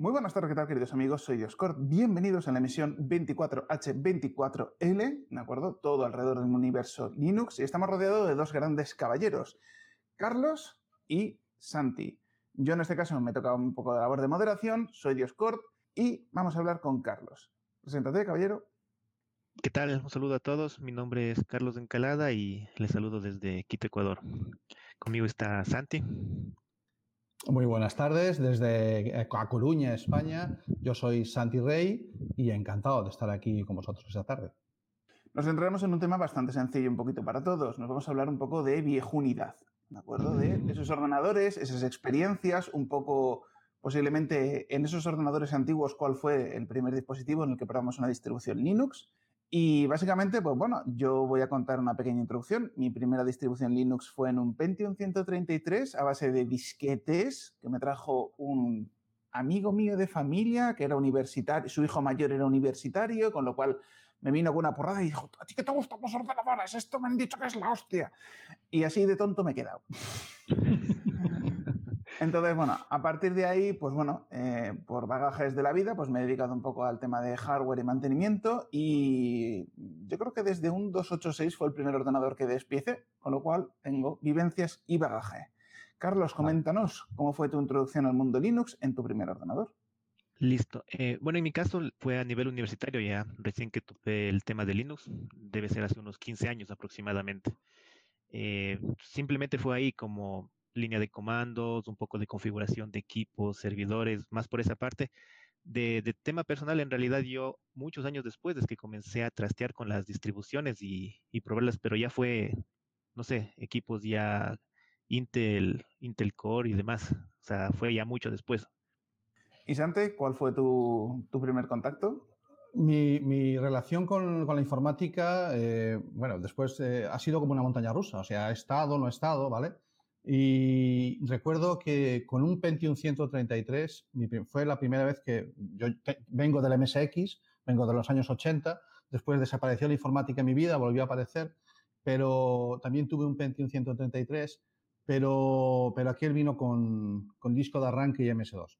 Muy buenas tardes, ¿qué tal, queridos amigos? Soy Dioscord. Bienvenidos a la emisión 24H24L, ¿de acuerdo? Todo alrededor del universo Linux. Y estamos rodeados de dos grandes caballeros, Carlos y Santi. Yo en este caso me toca un poco de labor de moderación, soy Dioscord y vamos a hablar con Carlos. Preséntate, caballero. ¿Qué tal? Un saludo a todos. Mi nombre es Carlos Encalada y les saludo desde Quito, Ecuador. Conmigo está Santi. Muy buenas tardes desde A Coruña, España. Yo soy Santi Rey y encantado de estar aquí con vosotros esta tarde. Nos centraremos en un tema bastante sencillo, un poquito para todos. Nos vamos a hablar un poco de viejunidad, ¿de acuerdo? De esos ordenadores, esas experiencias, un poco posiblemente en esos ordenadores antiguos, cuál fue el primer dispositivo en el que probamos una distribución Linux y básicamente, pues bueno, yo voy a contar una pequeña introducción. Mi primera distribución Linux fue en un Pentium 133 a base de disquetes que me trajo un amigo mío de familia que era universitario, su hijo mayor era universitario, con lo cual me vino con una porrada y dijo, ¿a ti qué te gustan los ordenadores? Esto me han dicho que es la hostia. Y así de tonto me he quedado. Entonces, bueno, a partir de ahí, pues bueno, eh, por bagajes de la vida, pues me he dedicado un poco al tema de hardware y mantenimiento y yo creo que desde un 286 fue el primer ordenador que despiece, con lo cual tengo vivencias y bagaje. Carlos, coméntanos cómo fue tu introducción al mundo Linux en tu primer ordenador. Listo. Eh, bueno, en mi caso fue a nivel universitario ya, recién que tuve el tema de Linux, debe ser hace unos 15 años aproximadamente. Eh, simplemente fue ahí como línea de comandos, un poco de configuración de equipos, servidores, más por esa parte. De, tema personal, en realidad yo muchos años después es que comencé a trastear con las distribuciones y, probarlas, pero ya fue, no sé, equipos ya Intel, Intel Core y demás. O sea, fue ya mucho después. ¿Y Sante, cuál fue tu, primer contacto? Mi, relación con, la informática, eh, bueno, después eh, ha sido como una montaña rusa, o sea, he estado, no he estado, ¿vale? Y recuerdo que con un Pentium 133 fue la primera vez que yo vengo del MSX, vengo de los años 80, después desapareció la informática en mi vida, volvió a aparecer, pero también tuve un Pentium 133, pero, pero aquí él vino con, con disco de arranque y MS2.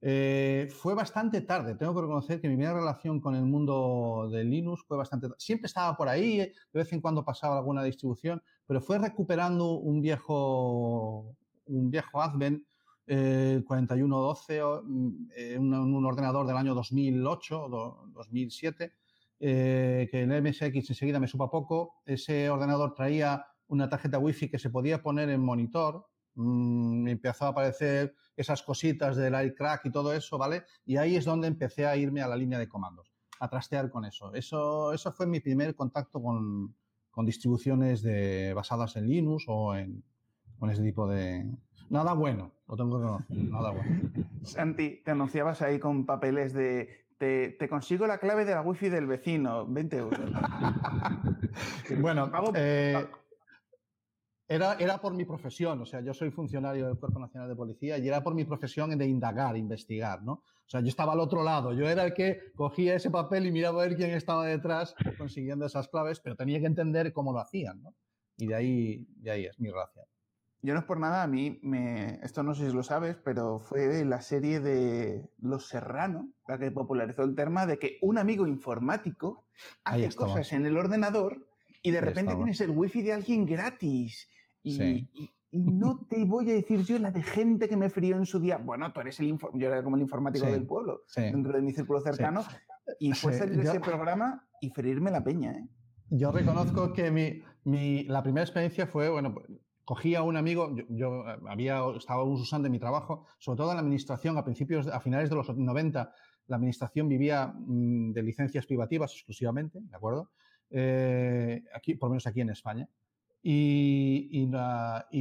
Eh, fue bastante tarde, tengo que reconocer que mi primera relación con el mundo de Linux fue bastante tarde. Siempre estaba por ahí, de vez en cuando pasaba alguna distribución, pero fue recuperando un viejo, un viejo Advent eh, 4112, eh, un, un, ordenador del año 2008, 2007, eh, que el MSX enseguida me supa poco. Ese ordenador traía una tarjeta Wi-Fi que se podía poner en monitor, mmm, empezó a aparecer esas cositas del iCrack y todo eso, ¿vale? Y ahí es donde empecé a irme a la línea de comandos, a trastear con eso. Eso, eso fue mi primer contacto con, con distribuciones de, basadas en Linux o en, con ese tipo de... Nada bueno, lo tengo que reconocer, nada bueno. Santi, te anunciabas ahí con papeles de te, te, consigo la clave de la wifi del vecino, 20 euros. bueno, eh, era, era por mi profesión, o sea, yo soy funcionario del Cuerpo Nacional de Policía y era por mi profesión de indagar, investigar, ¿no? O sea, yo estaba al otro lado, yo era el que cogía ese papel y miraba a ver quién estaba detrás consiguiendo esas claves, pero tenía que entender cómo lo hacían, ¿no? Y de ahí, de ahí es mi relación. Yo no es por nada, a mí me, esto no sé si lo sabes, pero fue la serie de Los Serrano la que popularizó el tema de que un amigo informático hace cosas en el ordenador y de repente tienes el wifi de alguien gratis y, no te voy a decir yo la de gente que me frío en su día. Bueno, tú eres el yo era como el informático del pueblo, dentro de mi círculo cercano, y fue salir ese programa y freírme la peña, ¿eh? Yo reconozco que mi, mi, la primera experiencia fue, bueno, cogí a un amigo, yo, había estaba usando mi trabajo, sobre todo en la administración, a principios, a finales de los 90, la administración vivía mm, de licencias privativas exclusivamente, ¿de acuerdo? Eh, aquí, por lo menos aquí en España. Y,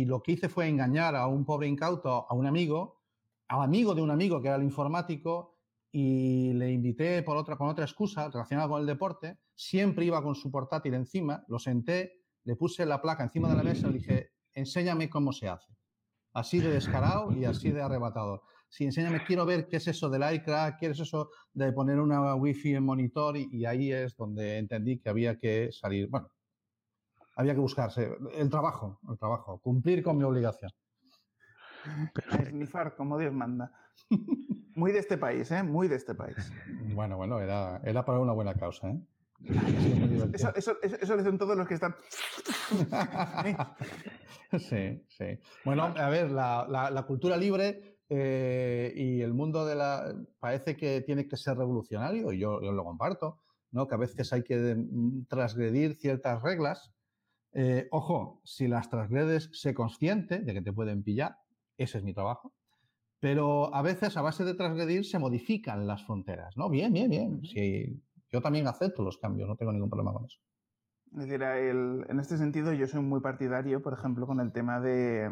lo que hice fue engañar a un pobre incauto, a un amigo, al amigo de un amigo que era el informático, y le invité por otra, con otra excusa relacionada con el deporte. Siempre iba con su portátil encima, lo senté, le puse la placa encima de la mesa y le dije, enséñame cómo se hace. Así de descarado y así de arrebatador. Sí, enséñame, quiero ver qué es eso del iCrack, qué es eso de poner una wifi en monitor y, y ahí es donde entendí que había que salir. Bueno, había que buscarse el trabajo, el trabajo, cumplir con mi obligación. Esnifar como Dios manda. Muy de este país, ¿eh? Muy de este país. Bueno, bueno, era, era para una buena causa, ¿eh? Eso, eso, eso, lo dicen todos los que están. sí, sí. Bueno, a ver, la, la, cultura libre eh, y el mundo de la. parece que tiene que ser revolucionario, y yo, yo lo comparto, ¿no? Que a veces hay que mm, transgredir ciertas reglas. Eh, ojo, si las transgredes, sé consciente de que te pueden pillar, ese es mi trabajo. Pero a veces, a base de transgredir, se modifican las fronteras, ¿no? Bien, bien, bien. Sí, yo también acepto los cambios, no tengo ningún problema con eso. Es decir, en este sentido yo soy muy partidario, por ejemplo, con el tema de,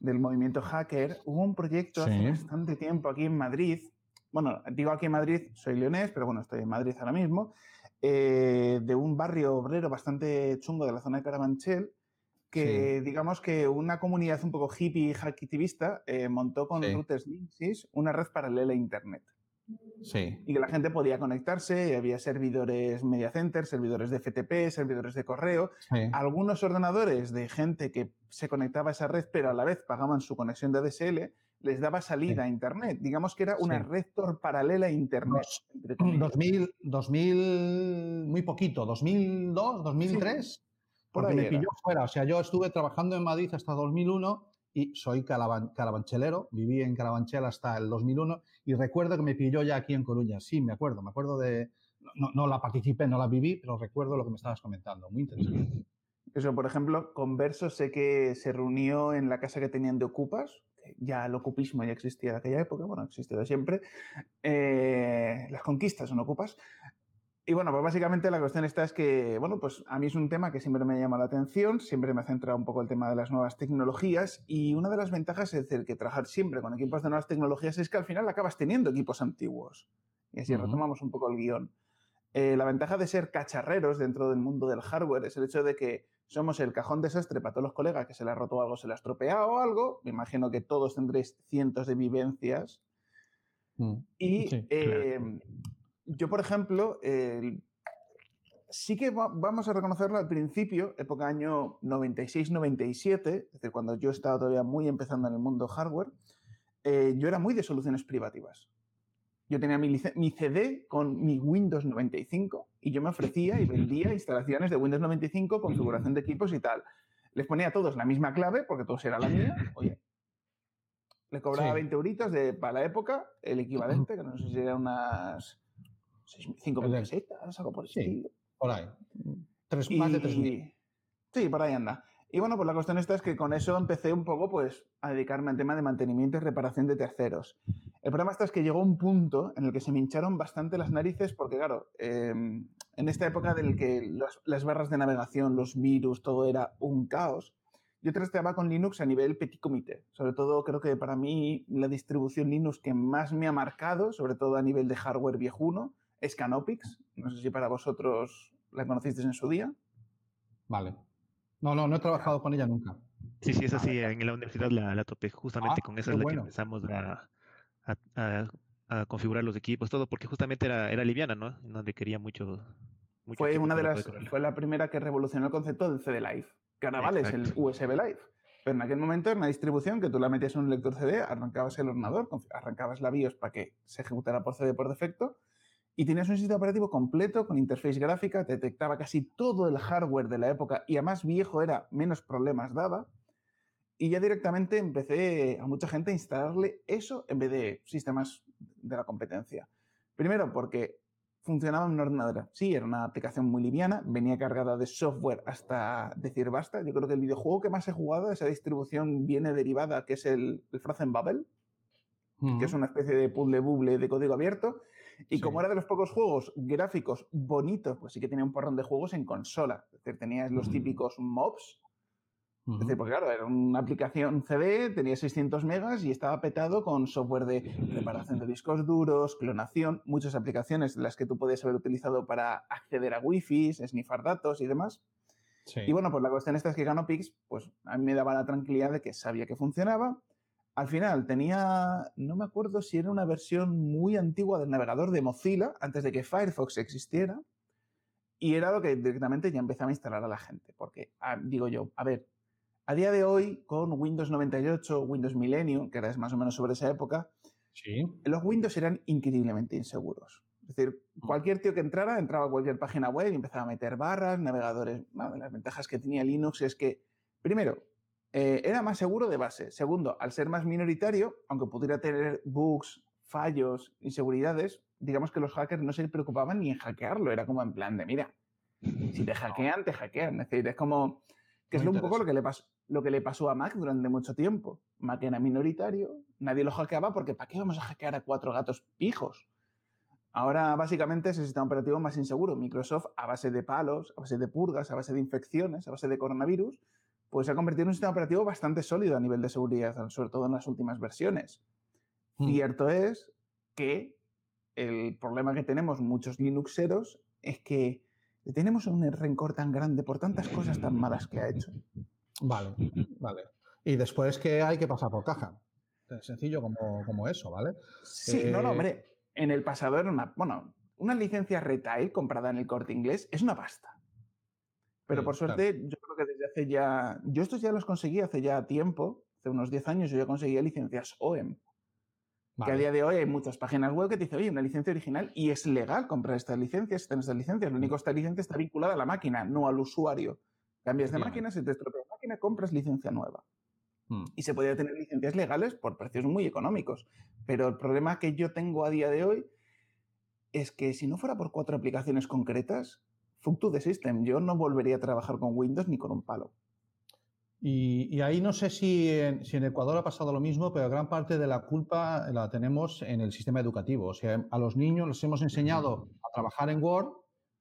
del movimiento hacker. Hubo un proyecto hace bastante tiempo aquí en Madrid. Bueno, digo aquí en Madrid, soy leonés, pero bueno, estoy en Madrid ahora mismo. Eh, de un barrio obrero bastante chungo de la zona de Carabanchel, que digamos que una comunidad un poco hippie hackitivista eh, montó con routers Linksys una red paralela a Internet. Sí. Y que la gente podía conectarse, había servidores media center, servidores de FTP, servidores de correo, algunos ordenadores de gente que se conectaba a esa red, pero a la vez pagaban su conexión de DSL, les daba salida a Internet. Digamos que era una red paralela a Internet. 2000, 2000, muy poquito, 2002, 2003. porque me pilló fuera. O sea, yo estuve trabajando en Madrid hasta 2001 y soy carabanchelero, viví en Carabanchel hasta el 2001 y recuerdo que me pilló ya aquí en Coruña. Sí, me acuerdo, me acuerdo de... No, no la participé, no la viví, pero recuerdo lo que me estabas comentando. Muy interesante. Eso, por ejemplo, Converso sé que se reunió en la casa que tenían de Ocupas, ya el ocupismo ya existía en aquella época, bueno, existe de siempre, eh, las conquistas son Ocupas, y bueno, pues básicamente la cuestión esta es que, bueno, pues a mí es un tema que siempre me llama la atención, siempre me ha centrado un poco el tema de las nuevas tecnologías y una de las ventajas es decir que trabajar siempre con equipos de nuevas tecnologías es que al final acabas teniendo equipos antiguos. Y así retomamos un poco el guion. Eh, la ventaja de ser cacharreros dentro del mundo del hardware es el hecho de que somos el cajón desastre para todos los colegas que se le ha roto algo, se le ha estropeado algo. Me imagino que todos tendréis cientos de vivencias. Mm. Y eh, yo, por ejemplo, sí que vamos a reconocerlo al principio, época año 96-97, es decir, cuando yo estaba todavía muy empezando en el mundo hardware, eh, yo era muy de soluciones privativas. Yo tenía mi, mi, CD con mi Windows 95 y yo me ofrecía y vendía instalaciones de Windows 95, configuración de equipos y tal. Les ponía a todos la misma clave, porque todos era la mía. Oye, le cobraba 20 euritos de, para la época, el equivalente, que no sé si eran unas 5 pesetas, algo por el sí, Por ahí. Tres, más de 3.000. Sí, por ahí anda. Y bueno, pues la cuestión esta es que con eso empecé un poco pues, a dedicarme al tema de mantenimiento y reparación de terceros. El problema está es que llegó un punto en el que se me hincharon bastante las narices porque, claro, em, en esta época la que las barras de navegación, los virus, todo era un caos, yo trasteaba con Linux a nivel petit comité. Sobre todo creo que para mí la distribución Linux que más me ha marcado, sobre todo a nivel de hardware viejuno, es Canopix. No sé si para vosotros la conocisteis en su día. Vale. No, no, no he trabajado con ella nunca. Sí, sí, es así. En la universidad la, la topé. Justamente ah, con esa es la que empezamos a, configurar los equipos, todo, porque justamente era, era liviana, ¿no? No quería mucho. fue una de las. Fue la primera que revolucionó el concepto del CD Live. Vale, es el USB Live. Pero en aquel momento era una distribución que tú la metías en un lector CD, arrancabas el ordenador, arrancabas la BIOS para que se ejecutara por CD por defecto y tenías un sistema operativo completo con interface gráfica, detectaba casi todo el hardware de la época y a más viejo era, menos problemas daba. Y ya directamente empecé a mucha gente a instalarle eso en vez de sistemas de la competencia. Primero porque funcionaba en una ordenadora. Sí, era una aplicación muy liviana, venía cargada de software hasta decir basta. Yo creo que el videojuego que más he jugado, esa distribución viene derivada, que es el, Frozen Bubble, que es una especie de puzzle bubble de código abierto y como era de los pocos juegos gráficos bonitos, pues sí que tenía un porrón de juegos en consola. Es decir, tenías los típicos mobs. Es decir, porque claro, era una aplicación CD, tenía 600 megas y estaba petado con software de reparación de discos duros, clonación, muchas aplicaciones las que tú podías haber utilizado para acceder a wifi, snifar datos y demás. Y bueno, pues la cuestión esta es que Ganopix, pues a mí me daba la tranquilidad de que sabía que funcionaba, al final tenía, no me acuerdo si era una versión muy antigua del navegador de Mozilla, antes de que Firefox existiera, y era lo que directamente ya empezaba a instalar a la gente, porque ah, digo yo, a ver, a día de hoy con Windows 98, Windows Millennium, que era más o menos sobre esa época, sí. los Windows eran increíblemente inseguros. Es decir, mm. cualquier tío que entrara, entraba a cualquier página web y empezaba a meter barras, navegadores. Una de las ventajas que tenía Linux es que, primero, eh, era más seguro de base. Segundo, al ser más minoritario, aunque pudiera tener bugs, fallos, inseguridades, digamos que los hackers no se preocupaban ni en hackearlo. Era como en plan de, mira, si te hackean, te hackean. Es decir, es como que es un poco lo que, le pasó, lo que le pasó a Mac durante mucho tiempo. Mac era minoritario, nadie lo hackeaba porque ¿para qué vamos a hackear a cuatro gatos pijos? Ahora básicamente es el sistema operativo más inseguro. Microsoft, a base de palos, a base de purgas, a base de infecciones, a base de coronavirus, pues se ha convertido en un sistema operativo bastante sólido a nivel de seguridad, sobre todo en las últimas versiones. Hmm. Cierto es que el problema que tenemos muchos Linuxeros es que tenemos un rencor tan grande por tantas cosas tan malas que ha hecho. Vale, vale. Y después que hay que pasar por caja. Tan sencillo como, como eso, ¿vale? Sí, no, no, eh, hombre. En el pasado era una. Bueno, una licencia retail comprada en el corte inglés es una pasta. Pero por suerte, yo creo que desde hace ya. Yo estos ya los conseguí hace ya tiempo, hace unos 10 años, yo ya conseguía licencias OEM. Que a día de hoy hay muchas páginas web que te dicen, oye, una licencia original y es legal comprar estas licencias, tener estas licencias. Lo único que esta licencia está vinculada a la máquina, no al usuario. Cambias de máquina, si te estropea la máquina, compras licencia nueva. Hmm. Y se podría tener licencias legales por precios muy económicos. Pero el problema que yo tengo a día de hoy es que si no fuera por cuatro aplicaciones concretas, fuck to the system. Yo no volvería a trabajar con Windows ni con un palo. Y, ahí no sé si en, Ecuador ha pasado lo mismo, pero gran parte de la culpa la tenemos en el sistema educativo. O sea, a los niños les hemos enseñado a trabajar en Word,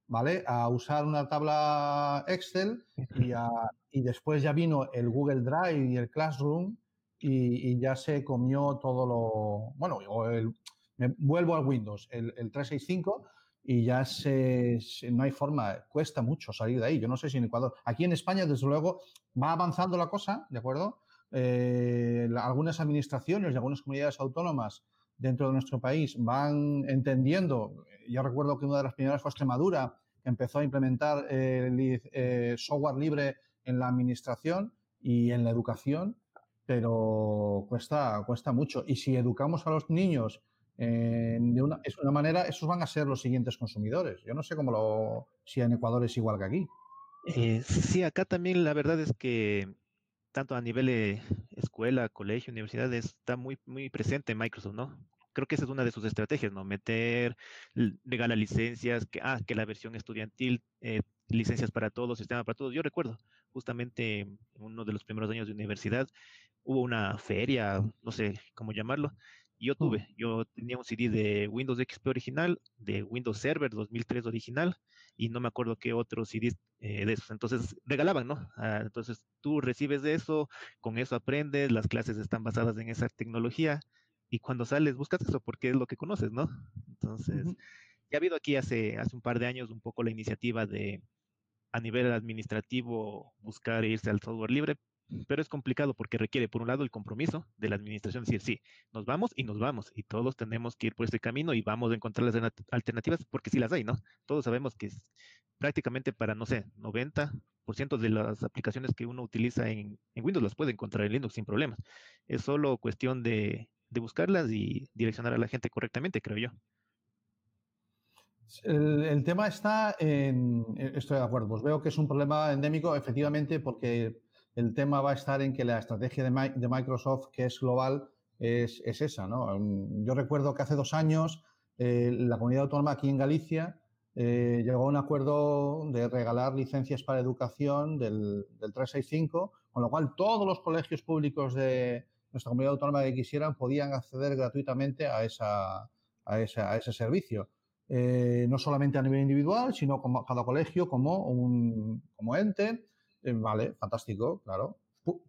¿vale? A usar una tabla Excel y, después ya vino el Google Drive y el Classroom y, ya se comió todo lo... Bueno, me vuelvo al Windows, el, el 365 y ya se, no hay forma, cuesta mucho salir de ahí. Yo no sé si en Ecuador, aquí en España, desde luego, va avanzando la cosa, ¿de acuerdo? Eh, algunas administraciones y algunas comunidades autónomas dentro de nuestro país van entendiendo. Yo recuerdo que una de las primeras fue Extremadura, que empezó a implementar eh, software libre en la administración y en la educación, pero cuesta, cuesta mucho. Y si educamos a los niños eh, de una, es una manera, esos van a ser los siguientes consumidores. Yo no sé cómo lo, si en Ecuador es igual que aquí. Eh, sí, acá también la verdad es que tanto a nivel de escuela, colegio, universidad, está muy, muy presente Microsoft, ¿no? Creo que esa es una de sus estrategias, ¿no? Meter, regalar licencias, que, ah, que la versión estudiantil, eh, licencias para todos, sistema para todos. Yo recuerdo, justamente en uno de los primeros años de universidad, hubo una feria, no sé cómo llamarlo, yo tuve, yo tenía un CD de Windows XP original, de Windows Server 2003 original, y no me acuerdo qué otro CD eh, de esos. Entonces regalaban, ¿no? Ah, entonces tú recibes de eso, con eso aprendes, las clases están basadas en esa tecnología, y cuando sales buscas eso porque es lo que conoces, ¿no? Entonces, ya ha habido aquí hace, hace un par de años un poco la iniciativa de a nivel administrativo buscar irse al software libre, pero es complicado porque requiere, por un lado, el compromiso de la administración, decir, sí, nos vamos y nos vamos, y todos tenemos que ir por este camino y vamos a encontrar las alternativas, porque sí las hay, ¿no? Todos sabemos que prácticamente para, no sé, 90% de las aplicaciones que uno utiliza en, Windows las puede encontrar en Linux sin problemas. Es solo cuestión de, buscarlas y direccionar a la gente correctamente, creo yo. El, tema está en. Estoy de acuerdo, veo que es un problema endémico, efectivamente, porque el tema va a estar en que la estrategia de, Microsoft, que es global, es, esa. Mm, yo recuerdo que hace dos años eh, la comunidad autónoma aquí en Galicia eh, llegó a un acuerdo de regalar licencias para educación del, 365, con lo cual todos los colegios públicos de nuestra comunidad autónoma que quisieran podían acceder gratuitamente a, ese servicio. Eh, no solamente a nivel individual, sino como cada colegio como un como ente eh, vale, fantástico, claro.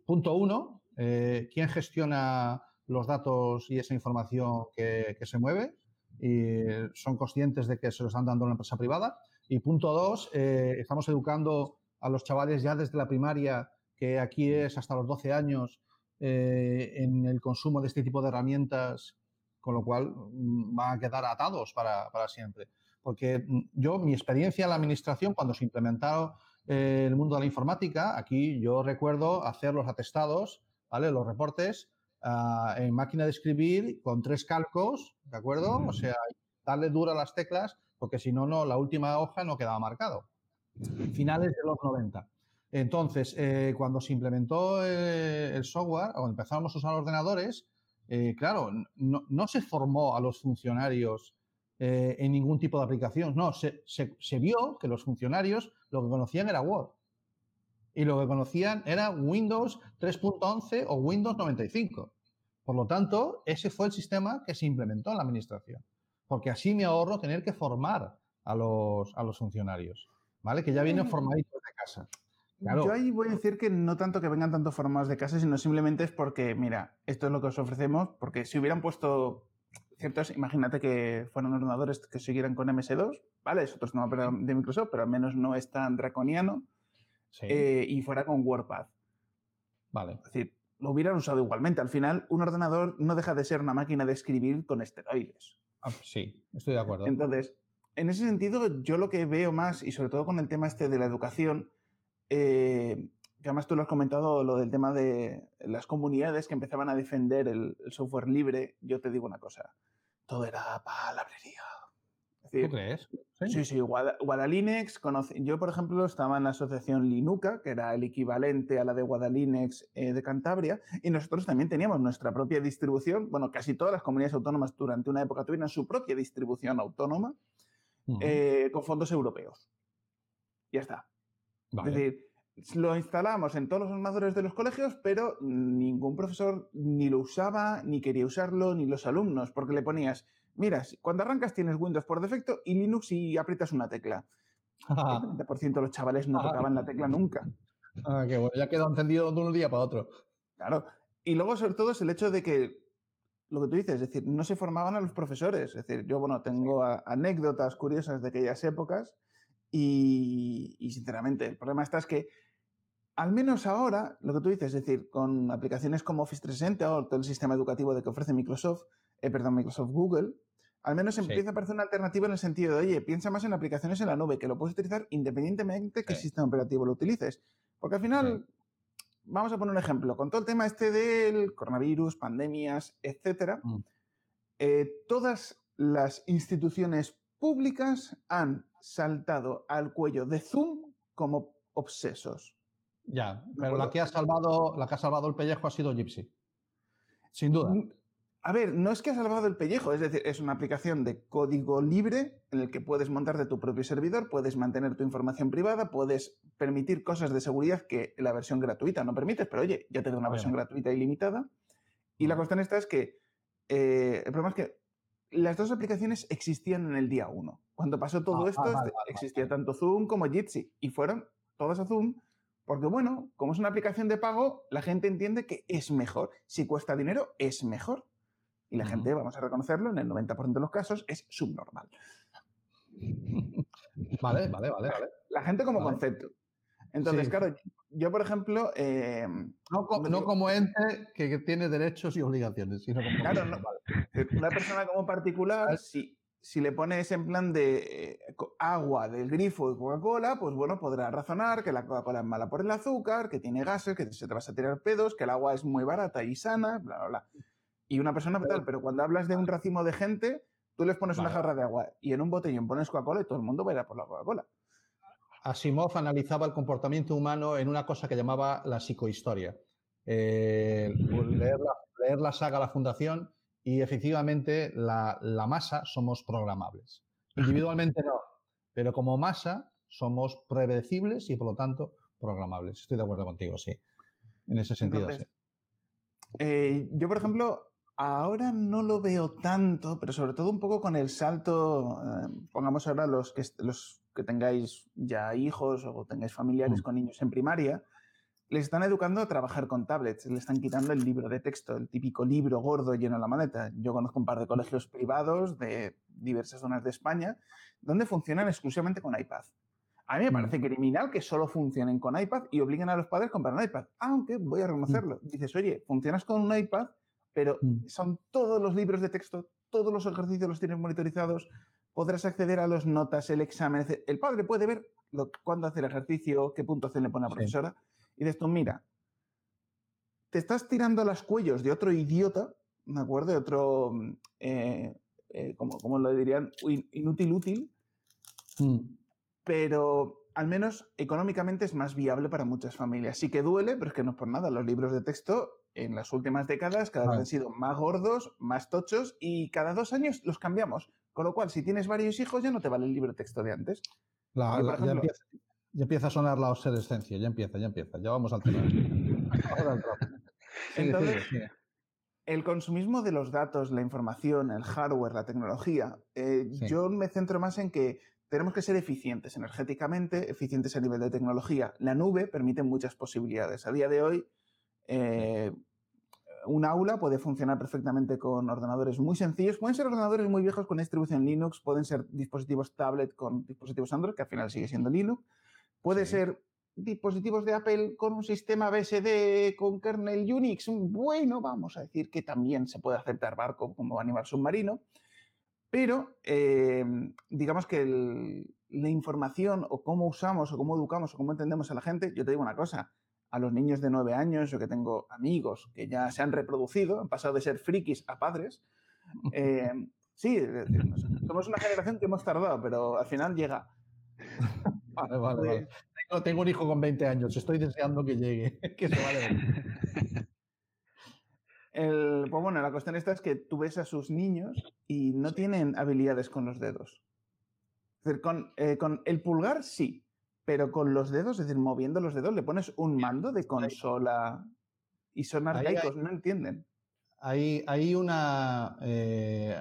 punto uno, eh, ¿quién gestiona los datos y esa información que, se mueve? Y son conscientes de que se los están dando a una empresa privada. Y punto dos, eh, estamos educando a los chavales ya desde la primaria, que aquí es hasta los 12 años, en el consumo de este tipo de herramientas, con lo cual mm, van a quedar atados para, para siempre. Porque mm, yo, mi experiencia en la administración, cuando se implementaron el mundo de la informática, aquí yo recuerdo hacer los atestados, ¿vale? Los reportes ah, en máquina de escribir con tres calcos, ¿de acuerdo? O sea, darle duro a las teclas, porque si no, no, la última hoja no quedaba marcado. Finales de los 90. Entonces, eh, cuando se implementó eh, el software, o empezamos a usar ordenadores, eh, claro, no, no, se formó a los funcionarios en ningún tipo de aplicación. No, se, se, se, vio que los funcionarios lo que conocían era Word. Y lo que conocían era Windows 3.11 o Windows 95. Por lo tanto, ese fue el sistema que se implementó en la administración. Porque así me ahorro tener que formar a los, a los funcionarios. ¿Vale? Que ya vienen formaditos de casa. Yo ahí voy a decir que no tanto que vengan tanto formados de casa, sino simplemente es porque, mira, esto es lo que os ofrecemos, porque si hubieran puesto ciertos, imagínate que fueran ordenadores que siguieran con MS2, ¿vale? Es otro sistema de Microsoft, pero al menos no es tan draconiano, eh, y fuera con WordPad. Vale. Es decir, lo hubieran usado igualmente. Al final, un ordenador no deja de ser una máquina de escribir con esteroides. Ah, sí, estoy de acuerdo. Entonces, en ese sentido, yo lo que veo más, y sobre todo con el tema este de la educación, eh, que además tú lo has comentado, lo del tema de las comunidades que empezaban a defender el, software libre, yo te digo una cosa, todo era palabrería. ¿Tú crees? Sí, sí, Guadalinux, yo por ejemplo estaba en la asociación Linuca, que era el equivalente a la de Guadalinux eh, de Cantabria, y nosotros también teníamos nuestra propia distribución, bueno, casi todas las comunidades autónomas durante una época tuvieron su propia distribución autónoma eh, con fondos europeos. Ya está. Es decir, lo instalamos en todos los ordenadores de los colegios, pero ningún profesor ni lo usaba, ni quería usarlo, ni los alumnos, porque le ponías, mira, cuando arrancas tienes Windows por defecto y Linux y aprietas una tecla. El 90% de los chavales no tocaban la tecla nunca. Ah, qué bueno, ya quedó encendido de un día para otro. Claro. Y luego, sobre todo, es el hecho de que lo que tú dices, es decir, no se formaban a los profesores. Es decir, yo, bueno, tengo anécdotas curiosas de aquellas épocas y, sinceramente, el problema está es que, al menos ahora, lo que tú dices, es decir, con aplicaciones como Office 360 o todo el sistema educativo de que ofrece Microsoft, eh, perdón, Microsoft Google, al menos empieza a aparecer una alternativa en el sentido de, oye, piensa más en aplicaciones en la nube, que lo puedes utilizar independientemente que el sistema operativo lo utilices. Porque al final, vamos a poner un ejemplo, con todo el tema este del coronavirus, pandemias, etcétera, mm. eh, todas las instituciones públicas han saltado al cuello de Zoom como obsesos. Ya, pero la que ha salvado, la que ha salvado el pellejo ha sido Gypsy. Sin duda. A ver, no es que ha salvado el pellejo, es decir, es una aplicación de código libre en el que puedes montarte tu propio servidor, puedes mantener tu información privada, puedes permitir cosas de seguridad que la versión gratuita no permite, pero oye, ya te da una versión gratuita ilimitada. Y la cuestión esta es que eh, el problema es que las dos aplicaciones existían en el día 1. Cuando pasó todo ah, esto, ah, existía tanto Zoom como Jitsi y fueron todas a Zoom porque, bueno, como es una aplicación de pago, la gente entiende que es mejor. Si cuesta dinero, es mejor. Y la gente, vamos a reconocerlo, en el 90% de los casos es subnormal. Vale, vale, vale, vale. La gente como concepto. Entonces, claro, yo, por ejemplo... Eh, no, como ente que, tiene derechos y obligaciones, sino como... Claro, no, una persona como particular, si, si le pones en plan de eh, agua del grifo de Coca-Cola, pues bueno, podrá razonar que la Coca-Cola es mala por el azúcar, que tiene gases, que se te vas a tirar pedos, que el agua es muy barata y sana, bla, bla, bla. Y una persona tal, pero cuando hablas de un racimo de gente, tú les pones una jarra de agua y en un botellón pones Coca-Cola y todo el mundo va a ir a por la Coca-Cola. Asimov analizaba el comportamiento humano en una cosa que llamaba la psicohistoria. Eh, leer, la, saga La Fundación y efectivamente la, masa somos programables. Individualmente no, pero como masa somos predecibles y por lo tanto programables. Estoy de acuerdo contigo, sí. En ese sentido, sí. Eh, yo, por ejemplo, ahora no lo veo tanto, pero sobre todo un poco con el salto, eh, pongamos ahora los que, los que tengáis ya hijos o tengáis familiares mm. con niños en primaria, les están educando a trabajar con tablets, le están quitando el libro de texto, el típico libro gordo lleno de la maleta. Yo conozco un par de colegios privados de diversas zonas de España donde funcionan exclusivamente con iPad. A mí me mm. parece criminal que solo funcionen con iPad y obliguen a los padres a comprar un iPad, aunque voy a reconocerlo. Mm. Dices, oye, funcionas con un iPad, pero son todos los libros de texto, todos los ejercicios los tienes monitorizados, podrás acceder a las notas, el examen. El padre puede ver lo, cuándo hace el ejercicio, qué puntuación le pone a la profesora. Y dices tú, mira, te estás tirando a los cuellos de otro idiota, ¿de acuerdo? De otro, mm, eh, eh, como, lo dirían, inútil útil, mm. pero al menos económicamente es más viable para muchas familias. Sí que duele, pero es que no es por nada. Los libros de texto en las últimas décadas cada vez han sido más gordos, más tochos y cada dos años los cambiamos. Con lo cual, si tienes varios hijos, ya no te vale el libro texto de antes. ya, empieza, a sonar la obsolescencia, ya empieza, ya empieza. Ya vamos al tema. Entonces, el consumismo de los datos, la información, el hardware, la tecnología, eh, yo me centro más en que tenemos que ser eficientes energéticamente, eficientes a nivel de tecnología. La nube permite muchas posibilidades. A día de hoy, eh, un aula puede funcionar perfectamente con ordenadores muy sencillos. Pueden ser ordenadores muy viejos con distribución Linux, pueden ser dispositivos tablet con dispositivos Android, que al final sigue siendo Linux. Puede ser dispositivos de Apple con un sistema BSD con kernel Unix. Bueno, vamos a decir que también se puede aceptar barco como animal submarino. Pero eh, digamos que la información o cómo usamos o cómo educamos o cómo entendemos a la gente, yo te digo una cosa, a los niños de nueve años, yo que tengo amigos que ya se han reproducido, han pasado de ser frikis a padres. Eh, sí, somos una generación que hemos tardado, pero al final llega. Vale, vale, vale. Tengo, tengo, un hijo con 20 años, estoy deseando que llegue, que se vale. El, pues bueno, la cuestión esta es que tú ves a sus niños y no tienen habilidades con los dedos. Es decir, con, eh, con, el pulgar sí, pero con los dedos, es decir, moviendo los dedos, le pones un mando de consola y son arcaicos, no entienden. Hay, hay, una, eh,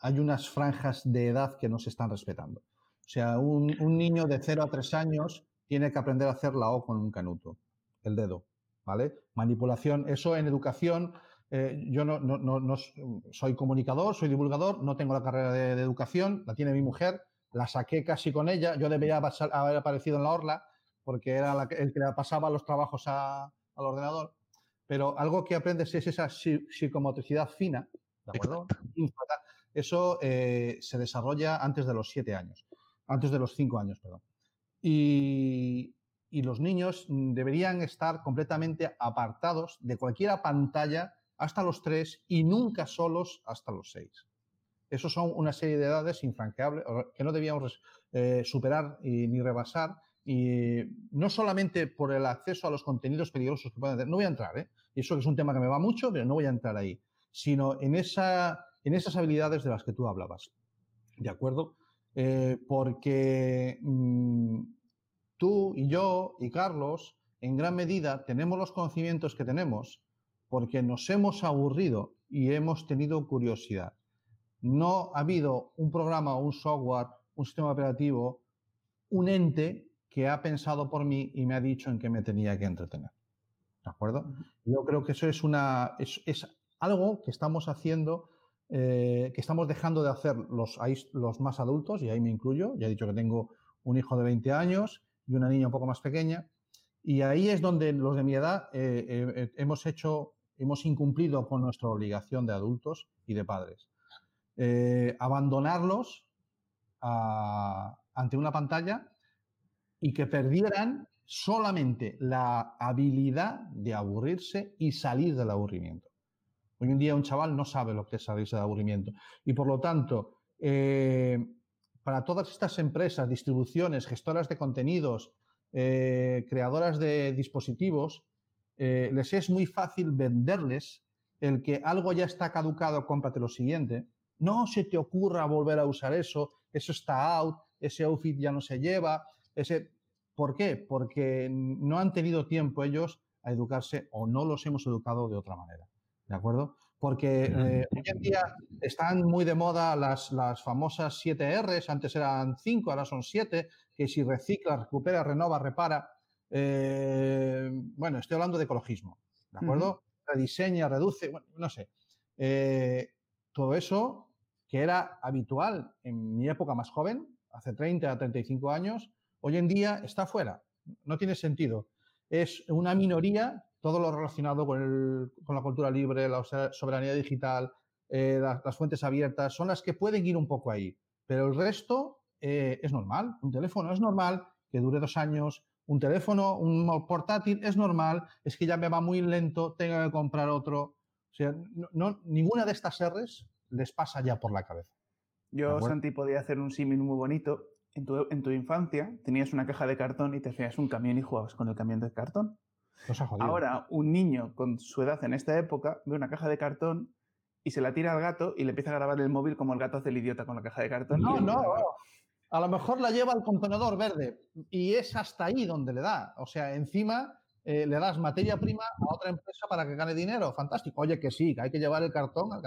hay unas franjas de edad que no se están respetando. O sea, un, un niño de 0 a 3 años tiene que aprender a hacer la O con un canuto, el dedo, ¿vale? Manipulación, eso en educación eh, yo no, no, no, soy comunicador, soy divulgador, no tengo la carrera de, educación, la tiene mi mujer, la saqué casi con ella, yo debería haber aparecido en la orla porque era el que pasaba los trabajos al ordenador, pero algo que aprendes es esa psicomotricidad fina, ¿de acuerdo? Eso eh, se desarrolla antes de los siete años, antes de los cinco años, perdón. Y, y los niños deberían estar completamente apartados de cualquier pantalla hasta los tres y nunca solos hasta los seis. Esos son una serie de edades infranqueables que no debíamos eh, superar ni rebasar, y no solamente por el acceso a los contenidos peligrosos que pueden tener, no voy a entrar, ¿eh? eso es un tema que me va mucho, pero no voy a entrar ahí, sino en esas habilidades de las que tú hablabas. ¿De acuerdo? Eh, porque mm, tú y yo y Carlos, en gran medida, tenemos los conocimientos que tenemos porque nos hemos aburrido y hemos tenido curiosidad. No ha habido un programa, un software, un sistema operativo, un ente que ha pensado por mí y me ha dicho en qué me tenía que entretener. ¿De acuerdo? Yo creo que eso es, una, es, algo que estamos haciendo, eh, que estamos dejando de hacer los, los más adultos, y ahí me incluyo. Ya he dicho que tengo un hijo de 20 años y una niña un poco más pequeña. Y ahí es donde los de mi edad eh, eh, hemos hecho hemos incumplido con nuestra obligación de adultos y de padres. Eh, abandonarlos ante una pantalla y que perdieran solamente la habilidad de aburrirse y salir del aburrimiento. Hoy en día un chaval no sabe lo que es salirse del aburrimiento. Y por lo tanto, eh, para todas estas empresas, distribuciones, gestoras de contenidos, eh, creadoras de dispositivos, les es muy fácil venderles el que algo ya está caducado, cómprate lo siguiente. No se te ocurra volver a usar eso, eso está out, ese outfit ya no se lleva, ese... ¿Por qué? Porque no han tenido tiempo ellos a educarse o no los hemos educado de otra manera. ¿De acuerdo? Porque eh, hoy en día están muy de moda las, las famosas 7 Rs, antes eran 5, ahora son 7, que si recicla, recupera, renova, repara. Eh, bueno, estoy hablando de ecologismo, ¿de acuerdo? Rediseña, reduce, bueno, no sé. Eh, todo eso que era habitual en mi época más joven, hace 30 a 35 años, hoy en día está fuera. No tiene sentido. Es una minoría todo lo relacionado con, la cultura libre, la soberanía digital, eh, las, fuentes abiertas, son las que pueden ir un poco ahí. Pero el resto es normal. Un teléfono es normal que dure dos años, un teléfono, un portátil, es normal, es que ya me va muy lento, tengo que comprar otro. O sea, no, ninguna de estas R's les pasa ya por la cabeza. Yo, Santi, podía hacer un símil muy bonito. En tu, en tu, infancia tenías una caja de cartón y te hacías un camión y jugabas con el camión de cartón. Ahora, un niño con su edad en esta época ve una caja de cartón y se la tira al gato y le empieza a grabar el móvil como el gato hace el idiota con la caja de cartón. No, no, a lo mejor la lleva al contenedor verde y es hasta ahí donde le da. O sea, encima eh, le das materia prima a otra empresa para que gane dinero. Fantástico. Oye, que sí, que hay que llevar el cartón al,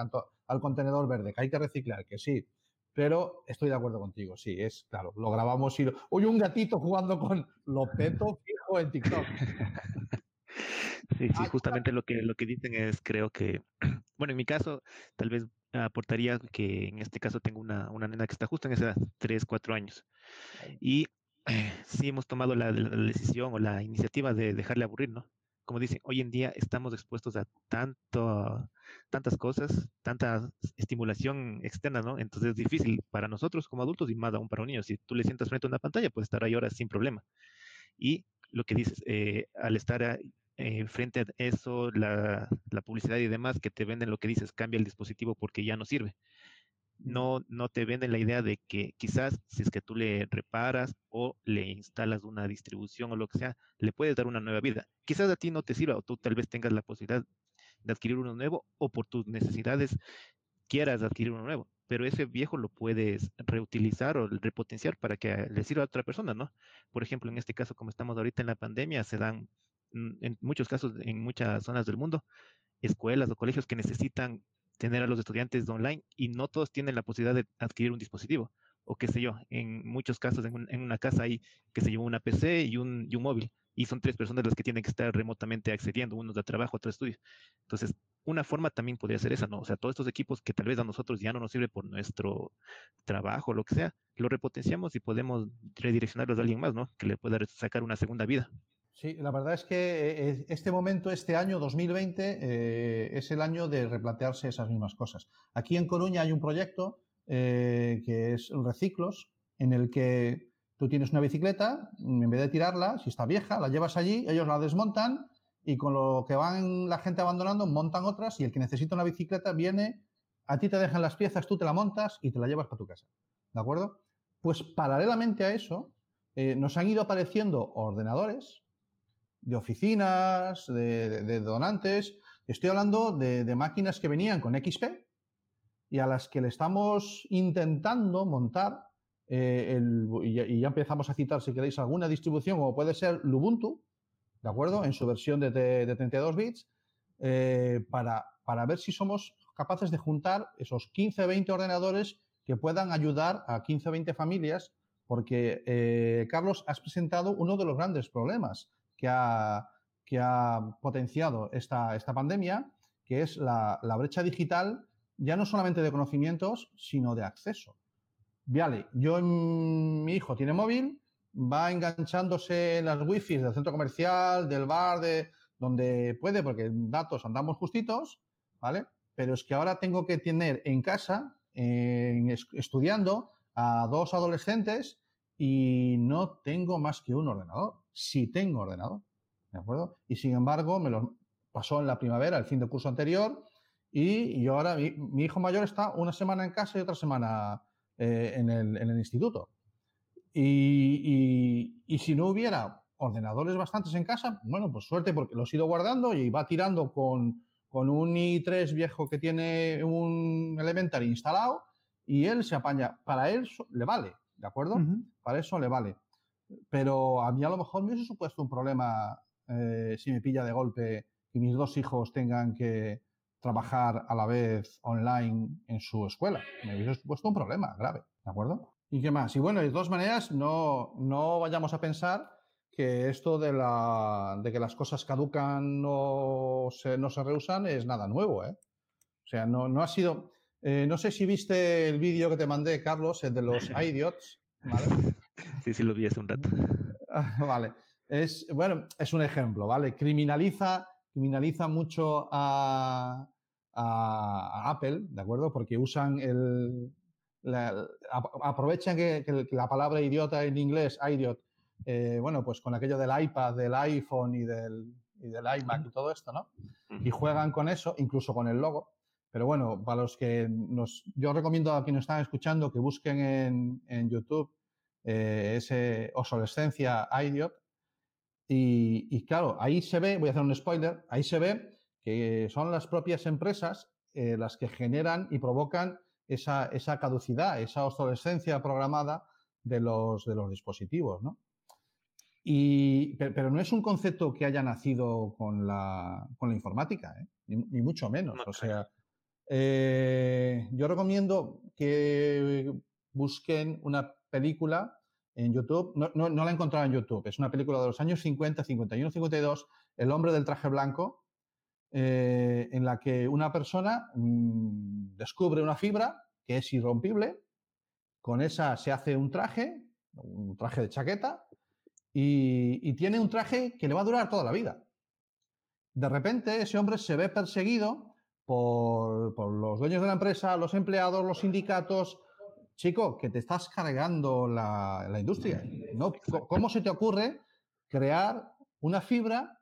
al contenedor verde, que hay que reciclar, que sí. Pero estoy de acuerdo contigo, sí, es claro, lo grabamos y lo... Oye, un gatito jugando con lo peto fijo en TikTok. Sí, sí, justamente lo que, lo que dicen es, creo que, bueno, en mi caso, tal vez aportaría que en este caso tengo una, una nena que está justo en esa edad, 3, 4 años. Y eh, sí hemos tomado la, decisión o la iniciativa de dejarle aburrir, ¿no? Como dicen, hoy en día estamos expuestos a tanto, tantas cosas, tanta estimulación externa, ¿no? Entonces es difícil para nosotros como adultos y más aún para un niño. Si tú le sientas frente a una pantalla, puedes estar ahí horas sin problema. Y lo que dices, eh, al estar eh, frente a eso, la, publicidad y demás que te venden lo que dices, cambia el dispositivo porque ya no sirve. No, no te venden la idea de que quizás si es que tú le reparas o le instalas una distribución o lo que sea, le puedes dar una nueva vida. Quizás a ti no te sirva o tú tal vez tengas la posibilidad de adquirir uno nuevo o por tus necesidades quieras adquirir uno nuevo, pero ese viejo lo puedes reutilizar o repotenciar para que le sirva a otra persona, ¿no? Por ejemplo, en este caso, como estamos ahorita en la pandemia, se dan Mm, en muchos casos, en muchas zonas del mundo, escuelas o colegios que necesitan tener a los estudiantes online y no todos tienen la posibilidad de adquirir un dispositivo. O qué sé yo, en muchos casos en, una casa hay, que se lleva una PC y un, y un móvil y son tres personas las que tienen que estar remotamente accediendo, unos de trabajo, otros de estudio. Entonces, una forma también podría ser esa, ¿no? O sea, todos estos equipos que tal vez a nosotros ya no nos sirve por nuestro trabajo, lo que sea, lo repotenciamos y podemos redireccionarlos a alguien más, ¿no? Que le pueda sacar una segunda vida. Sí, la verdad es que eh, este momento, este año 2020, eh, es el año de replantearse esas mismas cosas. Aquí en Coruña hay un proyecto eh, que es Reciclos, en el que tú tienes una bicicleta, en vez de tirarla, si está vieja, la llevas allí, ellos la desmontan y con lo que van la gente abandonando, montan otras y el que necesita una bicicleta viene, a ti te dejan las piezas, tú te la montas y te la llevas para tu casa. ¿De acuerdo? Pues paralelamente a eso, nos han ido apareciendo ordenadores de oficinas, de, donantes. Estoy hablando de, máquinas que venían con XP y a las que le estamos intentando montar, eh, y, ya, empezamos a citar, si queréis, alguna distribución, como puede ser Lubuntu, ¿de acuerdo? En su versión de, 32 bits, eh, para, para ver si somos capaces de juntar esos 15 20 ordenadores que puedan ayudar a 15 o 20 familias, porque, eh, Carlos, has presentado uno de los grandes problemas que ha, potenciado esta, esta pandemia, que es la, brecha digital, ya no solamente de conocimientos, sino de acceso. Vale, yo, mi hijo tiene móvil, va enganchándose en las wifi del centro comercial, del bar, de donde puede, porque datos andamos justitos, ¿vale? Pero es que ahora tengo que tener en casa, estudiando, a dos adolescentes y no tengo más que un ordenador si tengo ordenador. ¿De acuerdo? Y sin embargo, me lo pasó en la primavera, el fin de curso anterior, y, yo ahora, mi, hijo mayor está una semana en casa y otra semana eh, en, el, instituto. Y, si no hubiera ordenadores bastantes en casa, bueno, pues suerte porque los he ido guardando y va tirando con, con un i3 viejo que tiene un Elementary instalado y él se apaña. Para él le vale, ¿de acuerdo? Para eso le vale. Pero a mí a lo mejor me hubiese supuesto un problema eh, si me pilla de golpe y mis dos hijos tengan que trabajar a la vez online en su escuela. Me hubiese supuesto un problema grave, ¿de acuerdo? ¿Y qué más? Y bueno, de todas maneras, no, no vayamos a pensar que esto de, la, de que las cosas caducan no se, no se reusan es nada nuevo, ¿eh? O sea, no, no ha sido... Eh, no sé si viste el vídeo que te mandé, Carlos, el de los idiots, ¿vale? Sí, sí, lo vi hace un rato. vale. Es, bueno, es un ejemplo, ¿vale? Criminaliza, criminaliza mucho a, Apple, ¿de acuerdo? Porque usan el. aprovechan que, la palabra idiota en inglés, idiot, eh, bueno, pues con aquello del iPad, del iPhone y del, y del iMac y todo esto, ¿no? Y juegan con eso, incluso con el logo. Pero bueno, para los que nos, yo recomiendo a quienes están escuchando que busquen en, en YouTube eh, ese obsolescencia idiot. Y, y, claro, ahí se ve, voy a hacer un spoiler, ahí se ve que son las propias empresas eh, las que generan y provocan esa, esa, caducidad, esa obsolescencia programada de los, de los dispositivos, ¿no? Y, pero, no es un concepto que haya nacido con la, con la informática, ¿eh? ni, ni, mucho menos. O sea, eh, yo recomiendo que busquen una película en YouTube. No, la he encontrado en YouTube. Es una película de los años 50, 51, 52, El hombre del traje blanco, eh, en la que una persona mmm, descubre una fibra que es irrompible. Con esa se hace un traje, un traje de chaqueta, y, y, tiene un traje que le va a durar toda la vida. De repente ese hombre se ve perseguido por, por, los dueños de la empresa, los empleados, los sindicatos. Chico, que te estás cargando la, la industria. ¿no? ¿Cómo se te ocurre crear una fibra